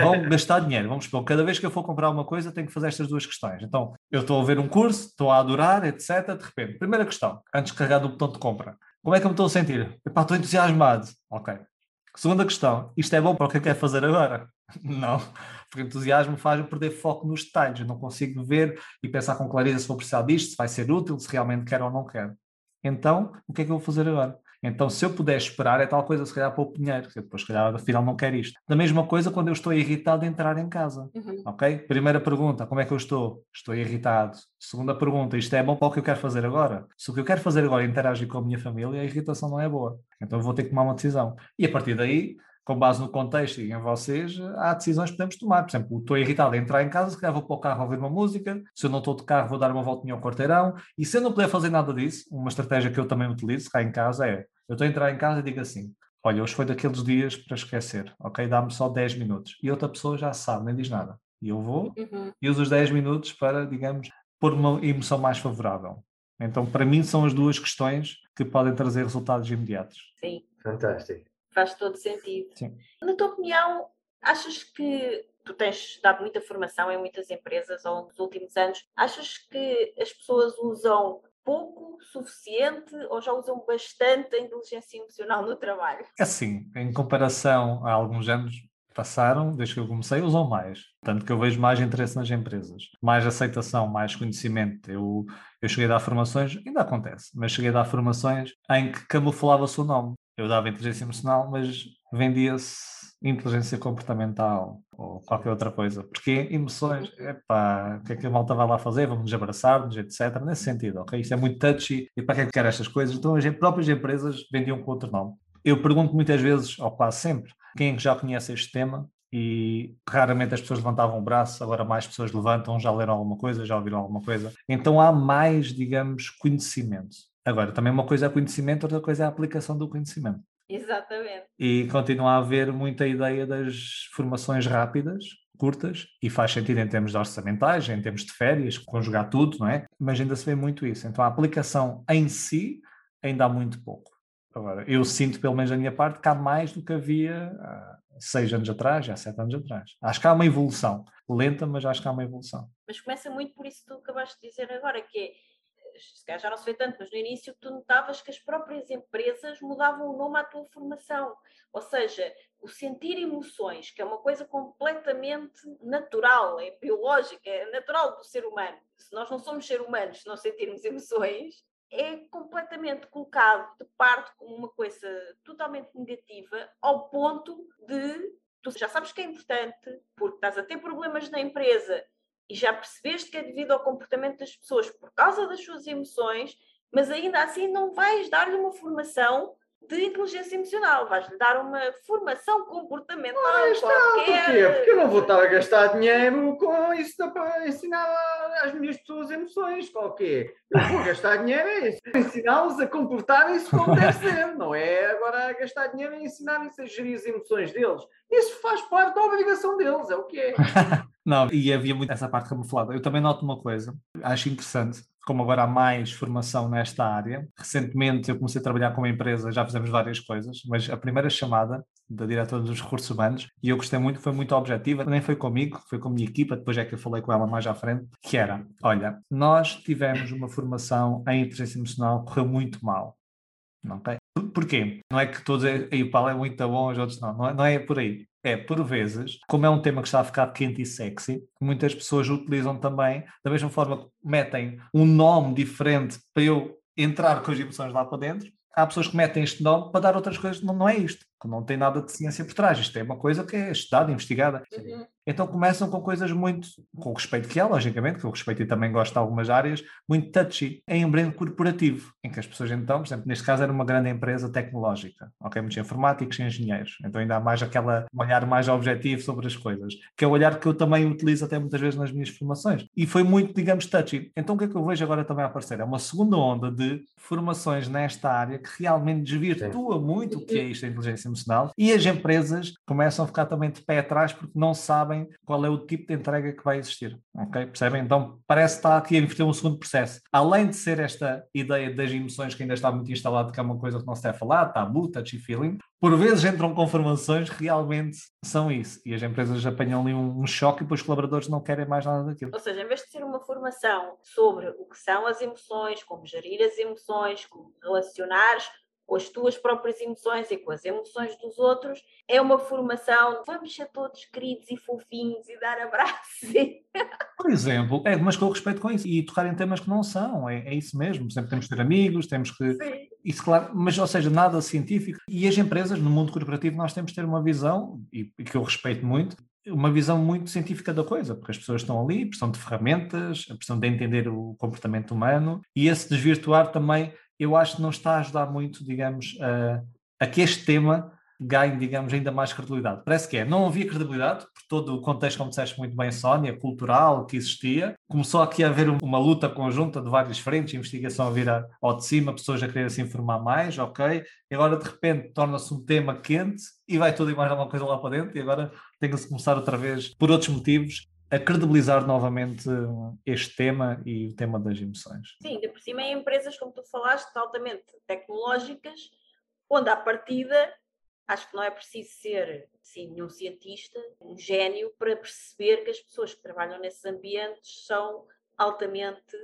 vão gastar dinheiro, vamos supor, cada vez que eu for comprar uma coisa tenho que fazer estas duas questões. Então, eu estou a ver um curso, estou a adorar, etc, de repente, primeira questão, antes de carregar do botão de compra, como é que eu me estou a sentir? Epá, estou entusiasmado. Ok. Segunda questão, isto é bom para o que eu quero fazer agora? Não, porque entusiasmo faz-me perder foco nos detalhes. Eu não consigo ver e pensar com clareza se vou precisar disto, se vai ser útil, se realmente quero ou não quero. Então, o que é que eu vou fazer agora? Então, se eu puder esperar, é tal coisa, se calhar, para o dinheiro, que depois, se calhar, afinal, não quero isto. Da mesma coisa quando eu estou irritado de entrar em casa. Uhum. Ok? Primeira pergunta, como é que eu estou? Estou irritado. Segunda pergunta, isto é bom para o que eu quero fazer agora? Se o que eu quero fazer agora é interagir com a minha família, a irritação não é boa. Então, eu vou ter que tomar uma decisão. E a partir daí, com base no contexto e em vocês, há decisões que podemos tomar. Por exemplo, estou irritado a entrar em casa, se calhar vou para o carro ouvir uma música, se eu não estou de carro vou dar uma voltinha ao quarteirão, e se eu não puder fazer nada disso, uma estratégia que eu também utilizo cá em casa é, eu estou a entrar em casa e digo assim, olha, hoje foi daqueles dias para esquecer, ok? Dá-me só 10 minutos. E outra pessoa já sabe, nem diz nada. E eu vou uhum. e uso os 10 minutos para, digamos, pôr uma emoção mais favorável. Então, para mim, são as duas questões que podem trazer resultados imediatos. Sim. Fantástico faz todo sentido. Sim. Na tua opinião, achas que tu tens dado muita formação em muitas empresas ao longo dos últimos anos, achas que as pessoas usam pouco, suficiente ou já usam bastante a inteligência emocional no trabalho? É assim, em comparação a alguns anos passaram, desde que eu comecei, usam mais. Tanto que eu vejo mais interesse nas empresas, mais aceitação, mais conhecimento. Eu, eu cheguei a dar formações, ainda acontece, mas cheguei a dar formações em que camuflava-se o nome eu dava inteligência emocional, mas vendia-se inteligência comportamental ou qualquer outra coisa. Porque emoções, epá, o que é que a malta vai lá fazer? Vamos abraçar-nos, etc. Nesse sentido, ok? Isto é muito touchy e para que é que quer estas coisas? Então as próprias empresas vendiam com outro nome. Eu pergunto muitas vezes, ou quase sempre, quem é que já conhece este tema e raramente as pessoas levantavam o braço, agora mais pessoas levantam, já leram alguma coisa, já ouviram alguma coisa. Então há mais, digamos, conhecimento. Agora, também uma coisa é conhecimento, outra coisa é a aplicação do conhecimento. Exatamente. E continua a haver muita ideia das formações rápidas, curtas, e faz sentido em termos de orçamentais, em termos de férias, conjugar tudo, não é? Mas ainda se vê muito isso. Então a aplicação em si ainda há muito pouco. Agora, eu sinto, pelo menos da minha parte, que há mais do que havia há seis anos atrás, há sete anos atrás. Acho que há uma evolução. Lenta, mas acho que há uma evolução. Mas começa muito por isso que tu acabaste de dizer agora, que é se calhar já não se vê tanto, mas no início tu notavas que as próprias empresas mudavam o nome à tua formação. Ou seja, o sentir emoções, que é uma coisa completamente natural, é biológica, é natural do ser humano. Se nós não somos ser humanos se não sentirmos emoções, é completamente colocado de parte como uma coisa totalmente negativa, ao ponto de tu já sabes que é importante, porque estás a ter problemas na empresa e já percebeste que é devido ao comportamento das pessoas por causa das suas emoções, mas ainda assim não vais dar-lhe uma formação de inteligência emocional, vais-lhe dar uma formação comportamental ah, está, qualquer. Porquê? Porque eu não vou estar a gastar dinheiro com isso para ensinar às minhas pessoas emoções, qualquer. Eu vou gastar dinheiro é isso, ensiná-los a comportarem-se como deve ser, não é agora a gastar dinheiro em ensinarem-se a gerir as emoções deles. Isso faz parte da obrigação deles, é o que é. Não, e havia muito essa parte camuflada. Eu também noto uma coisa, acho interessante, como agora há mais formação nesta área. Recentemente eu comecei a trabalhar com uma empresa, já fizemos várias coisas, mas a primeira chamada da diretora dos recursos humanos, e eu gostei muito, foi muito objetiva, nem foi comigo, foi com a minha equipa, depois é que eu falei com ela mais à frente, que era, olha, nós tivemos uma formação em inteligência emocional, correu muito mal. Okay? Porquê? Não é que todos, aí o Paulo é muito bom, os outros não, não é, não é por aí é, por vezes, como é um tema que está a ficar quente e sexy, muitas pessoas utilizam também, da mesma forma que metem um nome diferente para eu entrar com as emoções lá para dentro, há pessoas que metem este nome para dar outras coisas, não, não é isto, não tem nada de ciência por trás, isto é uma coisa que é estudada, investigada. Uhum. Então começam com coisas muito, com o respeito que há, logicamente, que eu respeito e também gosto de algumas áreas, muito touchy, em ambiente corporativo, em que as pessoas então, por exemplo, neste caso era uma grande empresa tecnológica, ok? Muitos informáticos e engenheiros, então ainda há mais aquela, um olhar mais objetivo sobre as coisas, que é o olhar que eu também utilizo até muitas vezes nas minhas formações. E foi muito, digamos, touchy. Então o que é que eu vejo agora também a aparecer? É uma segunda onda de formações nesta área que realmente desvirtua Sim. muito o que é isto, a inteligência e as empresas começam a ficar também de pé atrás porque não sabem qual é o tipo de entrega que vai existir. Ok? Percebem? Então parece está aqui a inverter um segundo processo. Além de ser esta ideia das emoções que ainda está muito instalado, que é uma coisa que não se deve falar, tabu, touchy feeling, por vezes entram com formações que realmente são isso. E as empresas apanham ali um, choque e depois os colaboradores não querem mais nada daquilo. Ou seja, em vez de ser uma formação sobre o que são as emoções, como gerir as emoções, como relacionares com as tuas próprias emoções e com as emoções dos outros, é uma formação, vamos ser todos queridos e fofinhos e dar abraços. Por exemplo, é, mas com respeito com isso, e tocar em temas que não são, é, é isso mesmo, sempre temos que ter amigos, temos que... Sim. Isso, claro, mas, ou seja, nada científico. E as empresas, no mundo corporativo, nós temos que ter uma visão, e, e que eu respeito muito, uma visão muito científica da coisa, porque as pessoas estão ali, precisam de ferramentas, precisam de entender o comportamento humano, e esse desvirtuar também eu acho que não está a ajudar muito, digamos, a, a que este tema ganhe, digamos, ainda mais credibilidade. Parece que é. Não havia credibilidade, por todo o contexto, como disseste muito bem, Sónia, cultural que existia. Começou aqui a haver uma luta conjunta de várias frentes, investigação a vir ao de cima, pessoas a querer se informar mais, ok. E agora, de repente, torna-se um tema quente e vai tudo e mais alguma coisa lá para dentro. E agora tem que se começar outra vez, por outros motivos, a credibilizar novamente este tema e o tema das emoções. Sim, ainda por cima em empresas, como tu falaste, altamente tecnológicas, onde à partida acho que não é preciso ser sim, nenhum cientista, um gênio, para perceber que as pessoas que trabalham nesses ambientes são altamente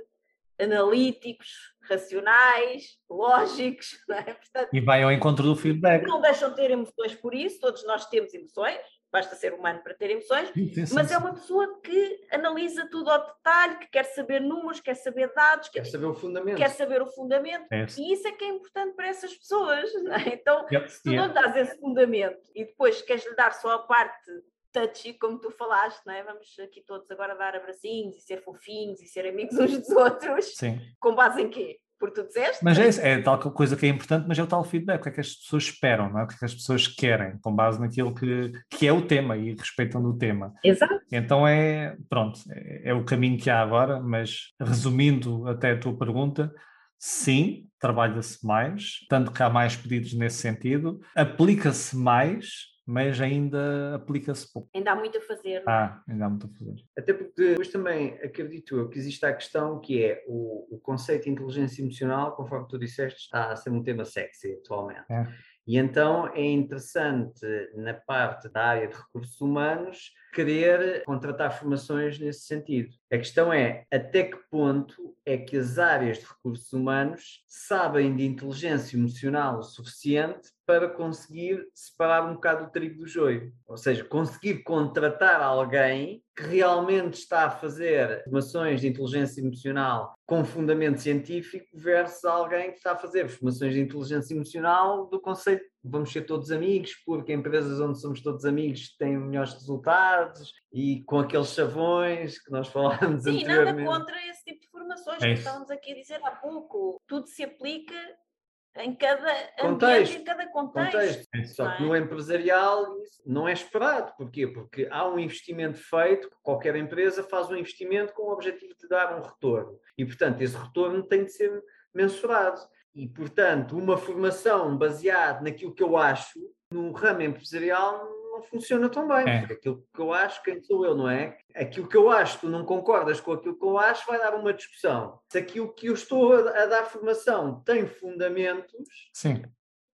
analíticos, racionais, lógicos. É? Portanto, e vai ao encontro do feedback. Não deixam de ter emoções por isso, todos nós temos emoções, basta ser humano para ter emoções, sim, sim, mas sim, é uma pessoa que analisa tudo ao detalhe, que quer saber números, quer saber dados, quer, quer saber o fundamento. Quer saber o fundamento. É e isso é que é importante para essas pessoas. É? Então, yep, se tu yeah. não dás esse fundamento e depois queres lhe dar só a parte touchy, como tu falaste, não é? Vamos aqui todos agora dar abracinhos e ser fofinhos e ser amigos uns dos outros. Sim. Com base em quê? Porque tu disseste. Mas é, isso, é tal coisa que é importante, mas é o tal feedback, o que é que as pessoas esperam, não é? o que é que as pessoas querem, com base naquilo que, que é o tema e respeitam do tema. Exato. Então é, pronto, é, é o caminho que há agora, mas resumindo até a tua pergunta, sim, trabalha-se mais, tanto que há mais pedidos nesse sentido, aplica-se mais, mas ainda aplica-se pouco. Ainda há muito a fazer. Ah, ainda há muito a fazer. Até porque depois também acredito eu que existe a questão que é o, o conceito de inteligência emocional, conforme tu disseste, está a ser um tema sexy atualmente. É. E então é interessante, na parte da área de recursos humanos, querer contratar formações nesse sentido. A questão é até que ponto é que as áreas de recursos humanos sabem de inteligência emocional o suficiente para conseguir separar um bocado o trigo do joio. Ou seja, conseguir contratar alguém que realmente está a fazer formações de inteligência emocional com fundamento científico versus alguém que está a fazer formações de inteligência emocional do conceito vamos ser todos amigos, porque empresas onde somos todos amigos têm melhores resultados e com aqueles chavões que nós falávamos Sim, anteriormente. Sim, nada contra esse tipo de formações é que estávamos aqui a dizer há pouco. Tudo se aplica em cada contexto, ambiente, em cada contexto. contexto. É. Só que no empresarial isso não é esperado. Porquê? Porque há um investimento feito, qualquer empresa faz um investimento com o objetivo de dar um retorno. E, portanto, esse retorno tem de ser mensurado. E, portanto, uma formação baseada naquilo que eu acho, no ramo empresarial, não funciona tão bem. É. Porque aquilo que eu acho, quem sou eu, não é? Aquilo que eu acho, tu não concordas com aquilo que eu acho, vai dar uma discussão. Se aquilo que eu estou a, a dar formação tem fundamentos, Sim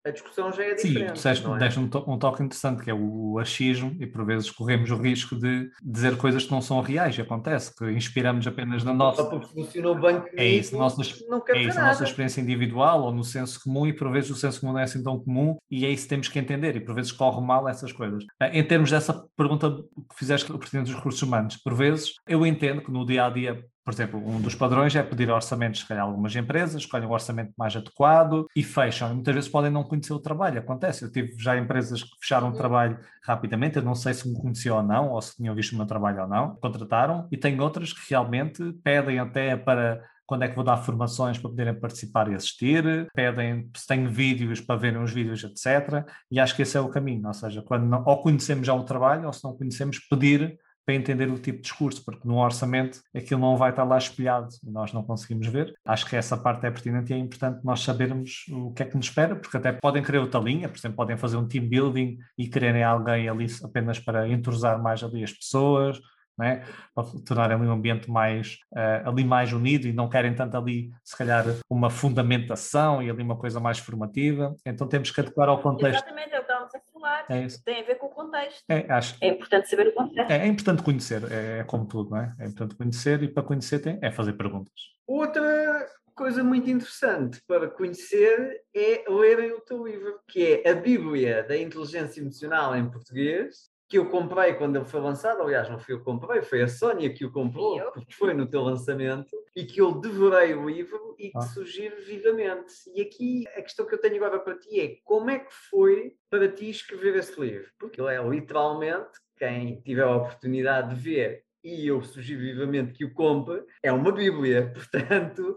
a discussão já é diferente. Sim, disseste, é? deste um, to um, toque interessante, que é o achismo, e por vezes corremos o risco de dizer coisas que não são reais, acontece, que inspiramos apenas na nossa... Só porque funcionou bem é isso, nossa, não quer é isso, a nossa experiência individual ou no senso comum, e por vezes o senso comum não é assim tão comum, e é isso que temos que entender, e por vezes corre mal essas coisas. Eh, em termos dessa pergunta que fizeste, Presidente dos Recursos Humanos, por vezes eu entendo que no dia-a-dia -dia, por exemplo, um dos padrões é pedir orçamentos, se calhar algumas empresas escolhem o orçamento mais adequado e fecham. E muitas vezes podem não conhecer o trabalho, acontece. Eu tive já empresas que fecharam o uhum. trabalho rapidamente, eu não sei se me conheciam ou não, ou se tinham visto o meu trabalho ou não, contrataram, e tem outras que realmente pedem até para quando é que vou dar formações para poderem participar e assistir, pedem se têm vídeos para verem os vídeos, etc. E acho que esse é o caminho, ou seja, quando não, ou conhecemos já o trabalho, ou se não conhecemos, pedir para entender o tipo de discurso, porque no orçamento aquilo não vai estar lá espelhado nós não conseguimos ver. Acho que essa parte é pertinente e é importante nós sabermos o que é que nos espera, porque até podem querer outra linha, por exemplo, podem fazer um team building e quererem alguém ali apenas para entrosar mais ali as pessoas, né? para tornarem ali um ambiente mais uh, ali mais unido e não querem tanto ali, se calhar, uma fundamentação e ali uma coisa mais formativa. Então temos que adequar ao contexto. Exatamente, é o que estávamos a falar. É isso. Tem a ver com o contexto. É, acho, é importante saber o contexto. É, é importante conhecer, é, é, como tudo, não é? É importante conhecer e para conhecer tem, é fazer perguntas. Outra coisa muito interessante para conhecer é lerem o teu livro, que é a Bíblia da Inteligência Emocional em Português, que eu comprei quando ele foi lançado, aliás, não fui eu que comprei, foi a Sónia que o comprou, porque foi no teu lançamento, e que eu devorei o livro e que ah. sugiro vivamente. E aqui a questão que eu tenho agora para ti é como é que foi para ti escrever esse livro? Porque ele é literalmente, quem tiver a oportunidade de ver e eu sugiro vivamente que o compre, é uma Bíblia. Portanto,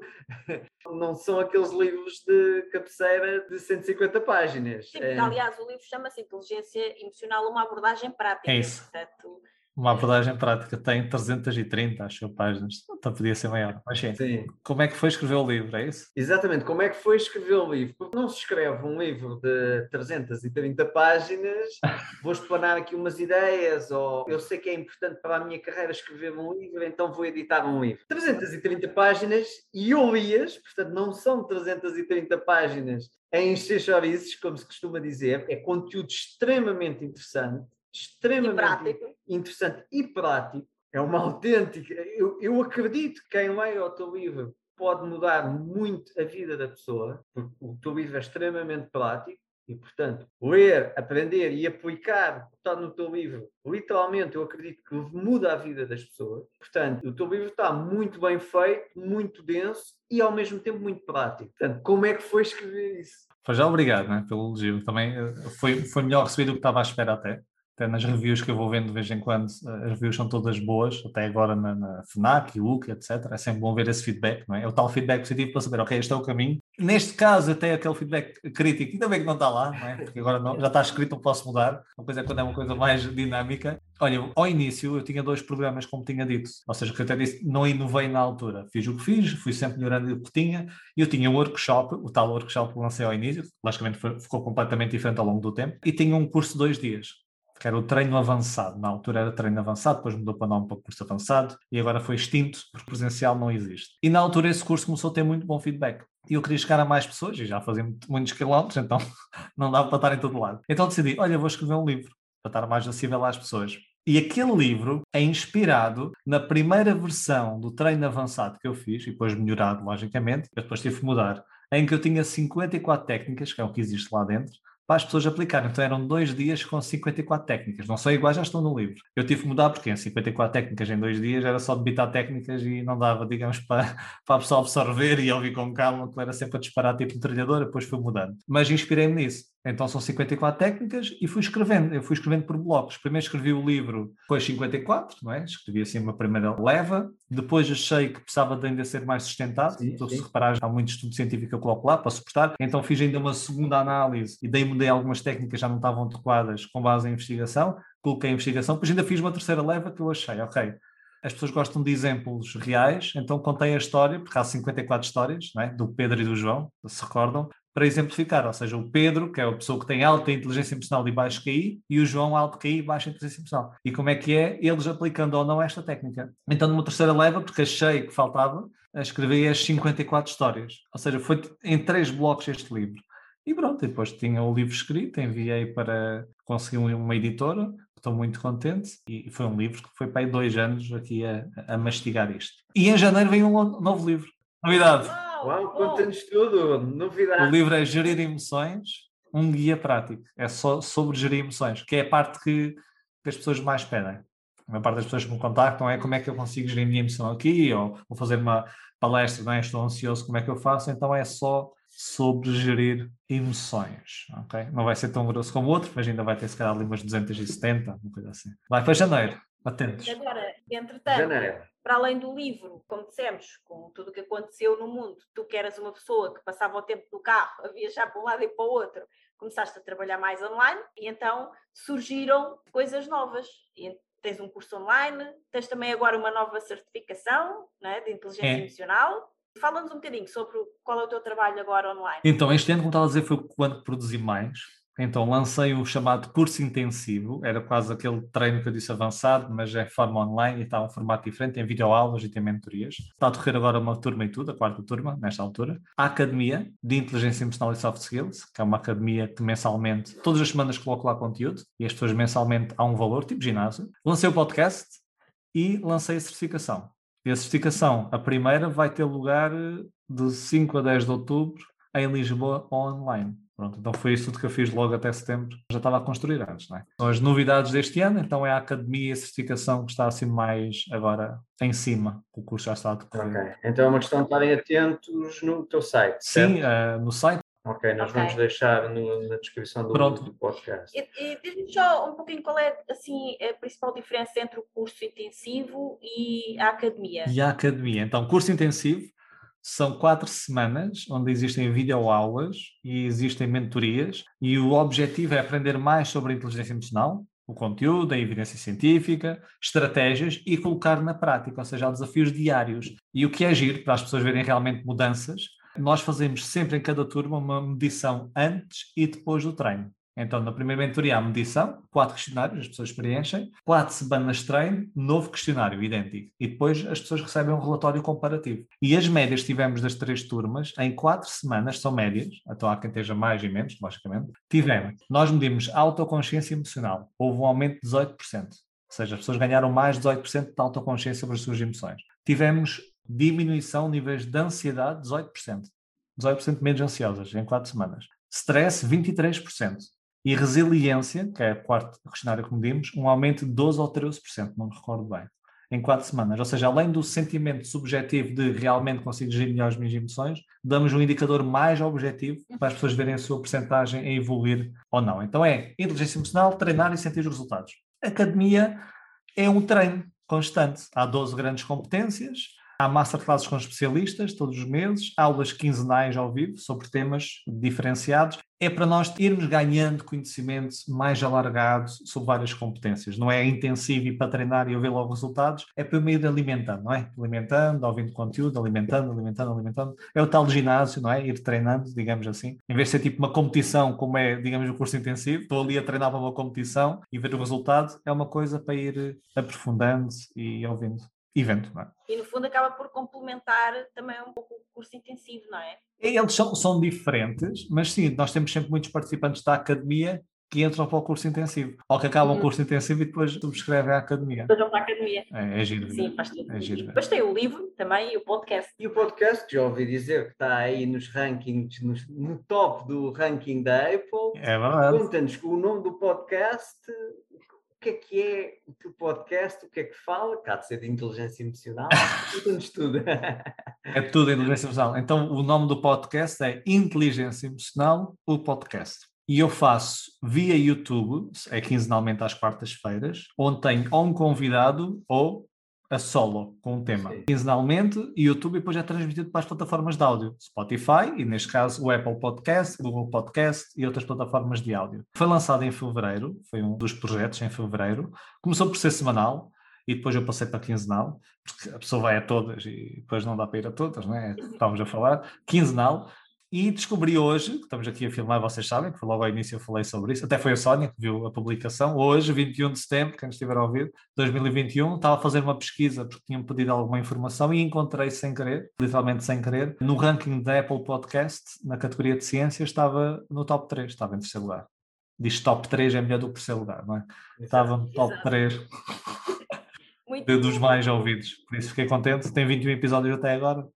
não são aqueles livros de cabeceira de 150 páginas. Sim, é... aliás, o livro chama-se Inteligência Emocional, uma abordagem prática. É isso. Portanto, uma abordagem prática tem 330, acho páginas, então podia ser maior. Mas sim, sim, como é que foi escrever o livro, é isso? Exatamente, como é que foi escrever o livro? Porque não se escreve um livro de 330 páginas, vou explanar aqui umas ideias, ou eu sei que é importante para a minha carreira escrever um livro, então vou editar um livro. 330 páginas e eu lias, portanto não são 330 páginas em encher chorizos, como se costuma dizer, é conteúdo extremamente interessante extremamente interessante e prático. É uma autêntica. Eu, eu acredito que quem lê o teu livro pode mudar muito a vida da pessoa, porque o teu livro é extremamente prático. E, portanto, ler, aprender e aplicar o que está no teu livro, literalmente, eu acredito que muda a vida das pessoas. Portanto, o teu livro está muito bem feito, muito denso e, ao mesmo tempo, muito prático. Portanto, como é que foi escrever isso? Foi já obrigado né, pelo elogio. Também eh, foi, foi melhor recebido do que estava à espera até até nas reviews que eu vou vendo de vez em quando, as reviews são todas boas, até agora na, na FNAC, UC, etc. É sempre bom ver esse feedback, não é? É o tal feedback positivo para saber, ok, este é o caminho. Neste caso, até aquele feedback crítico, ainda bem que não está lá, não é? Porque agora não, já está escrito, não posso mudar. Uma coisa é quando é uma coisa mais dinâmica. Olha, ao início eu tinha dois programas, como tinha dito, ou seja, que eu até disse, não inovei na altura. Fiz o que fiz, fui sempre melhorando o que tinha, eu tinha um workshop, o tal workshop que lancei ao início, logicamente ficou completamente diferente ao longo do tempo, e tinha um curso de dois dias que era o treino avançado. Na altura era treino avançado, depois mudou para nome para curso avançado e agora foi extinto, porque presencial não existe. E na altura esse curso começou a ter muito bom feedback. E eu queria chegar a mais pessoas, e já fazia muitos quilómetros, então não dava para estar em todo lado. Então decidi, olha, vou escrever um livro, para estar mais acessível às pessoas. E aquele livro é inspirado na primeira versão do treino avançado que eu fiz, e depois melhorado, logicamente, eu depois tive que mudar, em que eu tinha 54 técnicas, que é o que existe lá dentro, para as pessoas aplicarem. Então eram dois dias com 54 técnicas. Não são iguais, já estão no livro. Eu tive que mudar porque em 54 técnicas em dois dias era só debitar técnicas e não dava, digamos, para, para a pessoa absorver e ouvir com calma, que era sempre a disparar tipo metralhadora, depois fui mudando. Mas inspirei-me nisso. Então são 54 técnicas e fui escrevendo. Eu fui escrevendo por blocos. Primeiro escrevi o livro, depois 54, não é? Escrevi assim uma primeira leva. Depois achei que precisava de ainda ser mais sustentado. Sim, então, sim. se reparares, há muito estudo científico que eu coloco lá para suportar. Então fiz ainda uma segunda análise e daí mudei algumas técnicas já não estavam adequadas com base em investigação. Coloquei a investigação. Depois ainda fiz uma terceira leva que eu achei, ok, as pessoas gostam de exemplos reais, então contei a história, porque há 54 histórias, é? do Pedro e do João, se recordam, para exemplificar, ou seja, o Pedro, que é a pessoa que tem alta inteligência emocional e baixo QI, e o João alto QI e baixa inteligência emocional. E como é que é eles aplicando ou não esta técnica. Então, numa terceira leva, porque achei que faltava, escrevi as 54 histórias. Ou seja, foi em três blocos este livro. E pronto, depois tinha o livro escrito, enviei para conseguir uma editora, estou muito contente, e foi um livro que foi para aí dois anos aqui a, a mastigar isto. E em janeiro vem um novo livro. Novidade. Uau, conta-nos tudo, novidade. O livro é Gerir Emoções, um guia prático. É só sobre gerir emoções, que é a parte que, que as pessoas mais pedem. A maior parte das pessoas que me contactam é como é que eu consigo gerir a minha emoção aqui, ou vou fazer uma palestra, não é? estou ansioso, como é que eu faço? Então é só sobre gerir emoções, ok? Não vai ser tão grosso como o outro, mas ainda vai ter se calhar ali umas 270, uma coisa assim. Vai para janeiro, atentos. Agora, entretanto, janeiro para além do livro, como dissemos, com tudo o que aconteceu no mundo, tu que eras uma pessoa que passava o tempo no carro a viajar para um lado e para o outro, começaste a trabalhar mais online e então surgiram coisas novas. E tens um curso online, tens também agora uma nova certificação né, de inteligência é. emocional. Fala-nos um bocadinho sobre qual é o teu trabalho agora online. Então, este ano, como estava a dizer, foi quando produzi mais. Então lancei o chamado curso intensivo, era quase aquele treino que eu disse avançado, mas é forma online e está um formato diferente, tem videoaulas e tem mentorias. Está a decorrer agora uma turma e tudo, a quarta turma, nesta altura. A Academia de Inteligência Emocional e Soft Skills, que é uma academia que mensalmente, todas as semanas coloco lá conteúdo, e as pessoas mensalmente há um valor, tipo ginásio. Lancei o podcast e lancei a certificação. E a certificação, a primeira, vai ter lugar de 5 a 10 de outubro em Lisboa online. Pronto, então foi isso tudo que eu fiz logo até setembro. Já estava a construir antes, não é? São as novidades deste ano, então é a academia e a certificação que está assim mais agora em cima. O curso já está a decorrer. Ok, então é uma questão de estarem atentos no teu site. Sim, uh, no site. Ok, nós okay. vamos deixar no, na descrição do, do podcast. E, e diz-me só um pouquinho qual é assim, a principal diferença entre o curso intensivo e a academia. E a academia. Então, curso intensivo são quatro semanas onde existem videoaulas e existem mentorias, e o objetivo é aprender mais sobre a inteligência emocional, o conteúdo, a evidência científica, estratégias e colocar na prática, ou seja, há desafios diários. E o que é giro para as pessoas verem realmente mudanças, nós fazemos sempre em cada turma uma medição antes e depois do treino. Então, na primeira mentoria há medição, quatro questionários, as pessoas preenchem, quatro semanas de treino, novo questionário idêntico. E depois as pessoas recebem um relatório comparativo. E as médias que tivemos das três turmas, em quatro semanas, são médias, então há quem esteja mais e menos, logicamente, tivemos. Nós medimos autoconsciência emocional, houve um aumento de 18%. Ou seja, as pessoas ganharam mais de 18% de autoconsciência sobre as suas emoções. Tivemos diminuição de níveis de ansiedade, 18%. 18% menos ansiosas em quatro semanas. Stress, 23%. E resiliência, que é o quarto questionário que medimos, um aumento de 12 ou 13%, não me recordo bem, em quatro semanas. Ou seja, além do sentimento subjetivo de realmente consigo gerir melhor as minhas emoções, damos um indicador mais objetivo para as pessoas verem a sua porcentagem a evoluir ou não. Então é inteligência emocional, treinar e sentir os resultados. Academia é um treino constante. Há 12 grandes competências, Há masterclasses com especialistas todos os meses, aulas quinzenais ao vivo sobre temas diferenciados. É para nós irmos ganhando conhecimento mais alargado sobre várias competências. Não é intensivo e para treinar e eu ver logo resultados, é para eu ir alimentando, não é? Alimentando, ouvindo conteúdo, alimentando, alimentando, alimentando. É o tal ginásio, não é? Ir treinando, digamos assim. Em vez de ser tipo uma competição, como é, digamos, o curso intensivo, estou ali a treinar para uma competição e ver o resultado, é uma coisa para ir aprofundando e ouvindo evento. Não é? E no fundo acaba por complementar também um pouco o curso intensivo, não é? Eles são, são diferentes, mas sim, nós temos sempre muitos participantes da academia que entram para o curso intensivo, ou que acabam uhum. o curso intensivo e depois subscrevem a academia. Depois vão para a academia. É, é giro. Sim, faz tudo. É giro. Depois tem o livro também e o podcast. E o podcast, já ouvi dizer que está aí nos rankings, nos, no top do ranking da Apple. É verdade. Conta-nos o nome do podcast, que é que é o teu podcast, o que é que fala, cá de ser de inteligência emocional, conta-nos tudo. é tudo inteligência emocional. Então o nome do podcast é Inteligência Emocional, o podcast. E eu faço via YouTube, é quinzenalmente às quartas-feiras, onde tenho ou um convidado ou a solo com um tema. Sim. Quinzenalmente, YouTube depois é transmitido para as plataformas de áudio, Spotify e neste caso o Apple Podcast, Google Podcast e outras plataformas de áudio. Foi lançado em fevereiro, foi um dos projetos em fevereiro. Começou por ser semanal e depois eu passei para quinzenal, porque a pessoa vai a todas e depois não dá para ir a todas, não é? Estávamos a falar. Quinzenal, e descobri hoje, que estamos aqui a filmar, vocês sabem, que logo ao início eu falei sobre isso, até foi a Sónia que viu a publicação. Hoje, 21 de setembro, quem estiver a ouvir, 2021, estava a fazer uma pesquisa porque tinham pedido alguma informação e encontrei sem querer, literalmente sem querer, no ranking da Apple Podcast, na categoria de ciências, estava no top 3, estava em terceiro lugar. Diz top 3 é melhor do que terceiro lugar, não é? Estava no top 3 dos mais ouvidos, por isso fiquei contente. Tem 21 episódios até agora,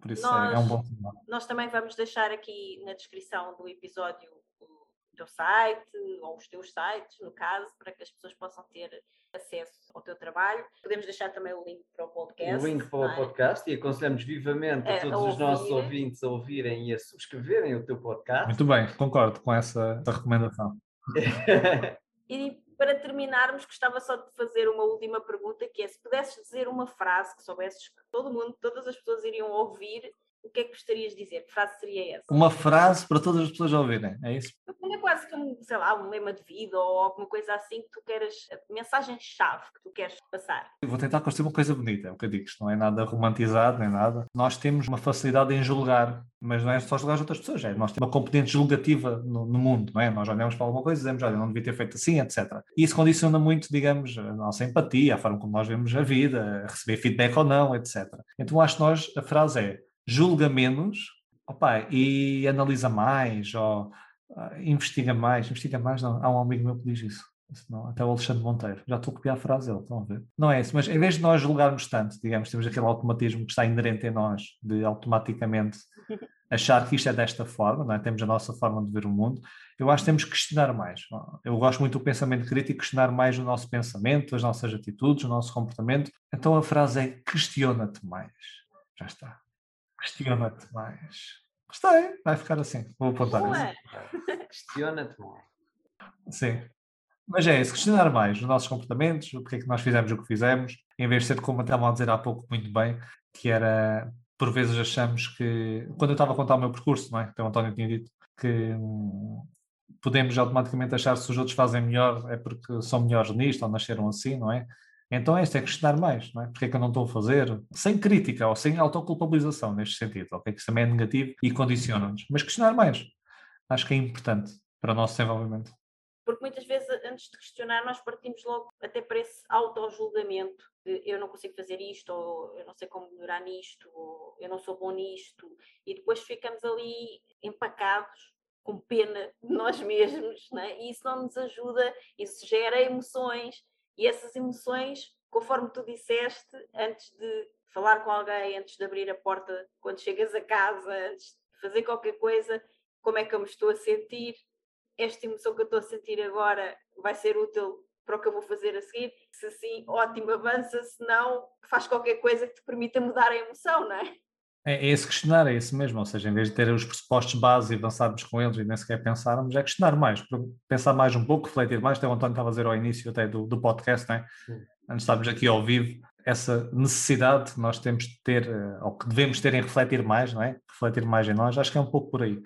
por isso nós, é um bom sinal. Nós também vamos deixar aqui na descrição do episódio o teu site, ou os teus sites, no caso, para que as pessoas possam ter acesso ao teu trabalho. Podemos deixar também o link para o podcast. O link para o é? podcast e aconselhamos vivamente a é, todos a os nossos ouvintes a ouvirem e a subscreverem o teu podcast. Muito bem, concordo com essa, essa recomendação. e para terminarmos, gostava só de fazer uma última pergunta, que é se pudesses dizer uma frase que soubesses que todo mundo, todas as pessoas iriam ouvir, o que é que gostarias de dizer? Que frase seria essa? Uma frase para todas as pessoas ouvirem, é isso? É quase como, sei lá, um lema de vida ou alguma coisa assim que tu queres, mensagem-chave que tu queres passar. Eu vou tentar construir uma coisa bonita, é o que eu digo, isto não é nada romantizado nem nada. Nós temos uma facilidade em julgar, mas não é só julgar as outras pessoas, é nós temos uma componente julgativa no, no mundo, não é? Nós olhamos para alguma coisa e dizemos, olha, não devia ter feito assim, etc. E isso condiciona muito, digamos, a nossa empatia, a forma como nós vemos a vida, a receber feedback ou não, etc. Então acho que nós, a frase é, julga menos opa, e analisa mais, ou uh, investiga mais, investiga mais, não, há um amigo meu que diz isso. Não, até o Alexandre Monteiro, já estou a copiar a frase dele, estão a ver? Não é isso, mas em vez de nós julgarmos tanto, digamos, temos aquele automatismo que está inerente em nós, de automaticamente achar que isto é desta forma, não é? temos a nossa forma de ver o mundo, eu acho que temos que questionar mais. Eu gosto muito do pensamento crítico, questionar mais o nosso pensamento, as nossas atitudes, o nosso comportamento. Então a frase é questiona-te mais. Já está. Questiona-te mais. Gostei, vai ficar assim. Vou apontar isso. Questiona-te mais. Sim. Mas é isso, questionar mais os nossos comportamentos, o que é que nós fizemos o que fizemos, em vez de ser como estavam a dizer há pouco muito bem, que era, por vezes achamos que, quando eu estava a contar o meu percurso, não é? Então o António tinha dito que hum, podemos automaticamente achar se os outros fazem melhor é porque são melhores nisto ou nasceram assim, não é? Então é é questionar mais, não é? Porque é que eu não estou a fazer? Sem crítica ou sem autoculpabilização neste sentido, ok? Que isso também é negativo e condiciona-nos. Mas questionar mais. Acho que é importante para o nosso desenvolvimento. Porque muitas vezes, antes de questionar, nós partimos logo até para esse auto-julgamento eu não consigo fazer isto, ou eu não sei como melhorar nisto, ou eu não sou bom nisto, e depois ficamos ali empacados com pena de nós mesmos, né? e isso não nos ajuda, isso gera emoções, e essas emoções, conforme tu disseste, antes de falar com alguém, antes de abrir a porta, quando chegas a casa, antes de fazer qualquer coisa, como é que eu me estou a sentir? Esta emoção que eu estou a sentir agora vai ser útil para o que eu vou fazer a seguir? Se sim, ótimo, avança, se não, faz qualquer coisa que te permita mudar a emoção, não é? É, é esse questionar, é isso mesmo, ou seja, em vez de ter os pressupostos base e avançarmos com eles e nem sequer pensarmos, é questionar mais, pensar mais um pouco, refletir mais, até o António estava a dizer ao início até do, do podcast, né? antes de estarmos aqui ao vivo, essa necessidade que nós temos de ter, eh, ou que devemos ter em refletir mais, não é? Refletir mais em nós, acho que é um pouco por aí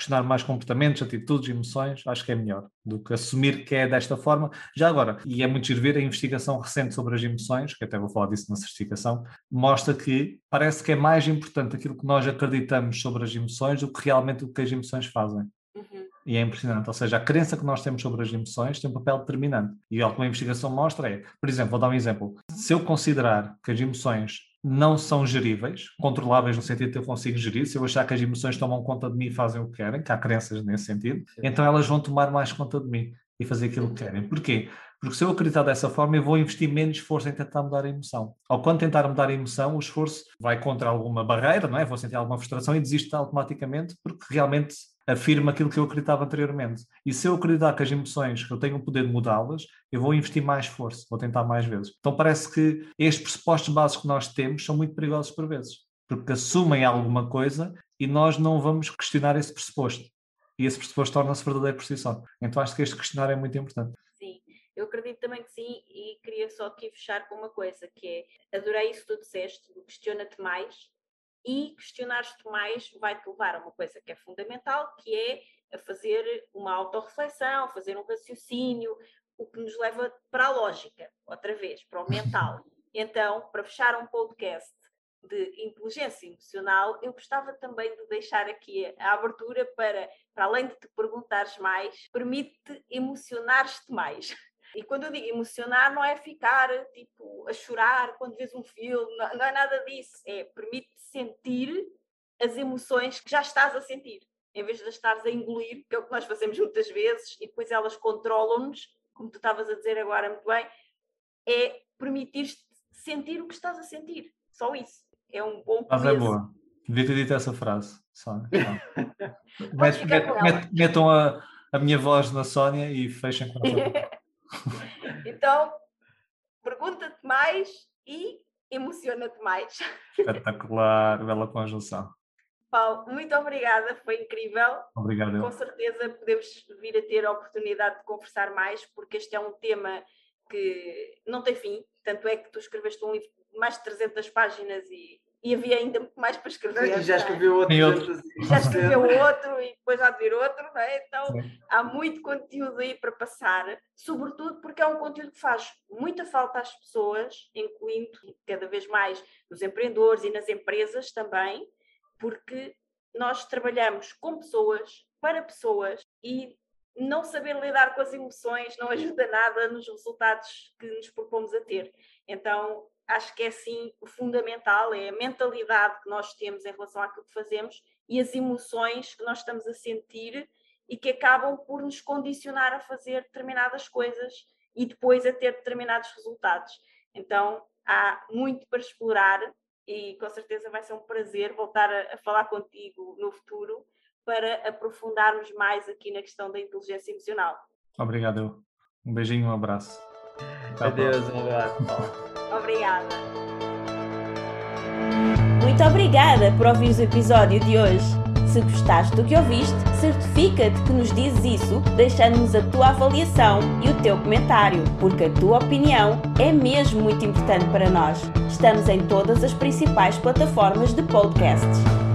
questionar mais comportamentos, atitudes, emoções, acho que é melhor do que assumir que é desta forma. Já agora, e é muito giro ver a investigação recente sobre as emoções, que até vou falar disso na certificação, mostra que parece que é mais importante aquilo que nós acreditamos sobre as emoções do que realmente o que as emoções fazem. Uhum. E é impressionante, ou seja, a crença que nós temos sobre as emoções tem um papel determinante. E o que uma investigação mostra é, por exemplo, vou dar um exemplo. Se eu considerar que as emoções não são geríveis, controláveis no sentido de eu consigo gerir, se eu achar que as emoções tomam conta de mim e fazem o que querem, que há crenças nesse sentido, então elas vão tomar mais conta de mim e fazer aquilo que querem. Porquê? Porque se eu acreditar dessa forma, eu vou investir menos esforço em tentar mudar a emoção. Ou quando tentar mudar a emoção, o esforço vai contra alguma barreira, não é? Vou sentir alguma frustração e desisto automaticamente, porque realmente afirma aquilo que eu acreditava anteriormente. E se eu acreditar que as emoções, que eu tenho o poder de mudá-las, eu vou investir mais esforço, vou tentar mais vezes. Então parece que estes pressupostos básicos que nós temos são muito perigosos por vezes, porque assumem alguma coisa e nós não vamos questionar esse pressuposto. E esse pressuposto torna-se verdadeiro por si só. Então acho que este questionário é muito importante. Sim, eu acredito também que sim, e queria só aqui fechar com uma coisa, que é, adorei isso que tu disseste, questiona-te mais, e questionar-te mais vai-te levar a uma coisa que é fundamental, que é a fazer uma autorreflexão, fazer um raciocínio, o que nos leva para a lógica, outra vez, para o mental. Então, para fechar um podcast de inteligência emocional, eu gostava também de deixar aqui a abertura para, para além de te perguntares mais, permite-te emocionar-te mais. E quando eu digo emocionar, não é ficar tipo a chorar quando vês um filme, não, não é nada disso. É permite sentir as emoções que já estás a sentir, em vez de as estares a engolir, que é o que nós fazemos muitas vezes, e depois elas controlam-nos, como tu estavas a dizer agora muito bem, é permitir-te sentir o que estás a sentir. Só isso. É um bom começo. Mas é boa. Devia ter dito essa frase. Só. Met, met, met, metam a, a minha voz na Sónia e fechem com ela. então, pergunta-te mais e emociona-te mais. Espetacular, bela conjunção. Paulo, muito obrigada, foi incrível. Obrigado. Com certeza podemos vir a ter a oportunidade de conversar mais, porque este é um tema que não tem fim, tanto é que tu escreveste um livro de mais de 300 páginas e e havia ainda muito mais para escrever. E já é? escreveu outro. E outro. Já escreveu outro e depois há de vir outro, não é? Então Sim. há muito conteúdo aí para passar, sobretudo porque é um conteúdo que faz muita falta às pessoas, incluindo cada vez mais nos empreendedores e nas empresas também, porque nós trabalhamos com pessoas, para pessoas e não saber lidar com as emoções não ajuda nada nos resultados que nos propomos a ter. Então, acho que é sim fundamental, é a mentalidade que nós temos em relação àquilo que fazemos e as emoções que nós estamos a sentir e que acabam por nos condicionar a fazer determinadas coisas e depois a ter determinados resultados. Então, há muito para explorar e com certeza vai ser um prazer voltar a, a falar contigo no futuro para aprofundarmos mais aqui na questão da inteligência emocional. Obrigado. Um beijinho, um abraço. Até Adeus, um abraço. Obrigada. Muito obrigada por ouvir o episódio de hoje. Se gostaste do que ouviste, certifica-te que nos dizes isso deixando-nos a tua avaliação e o teu comentário, porque a tua opinião é mesmo muito importante para nós. Estamos em todas as principais plataformas de podcasts.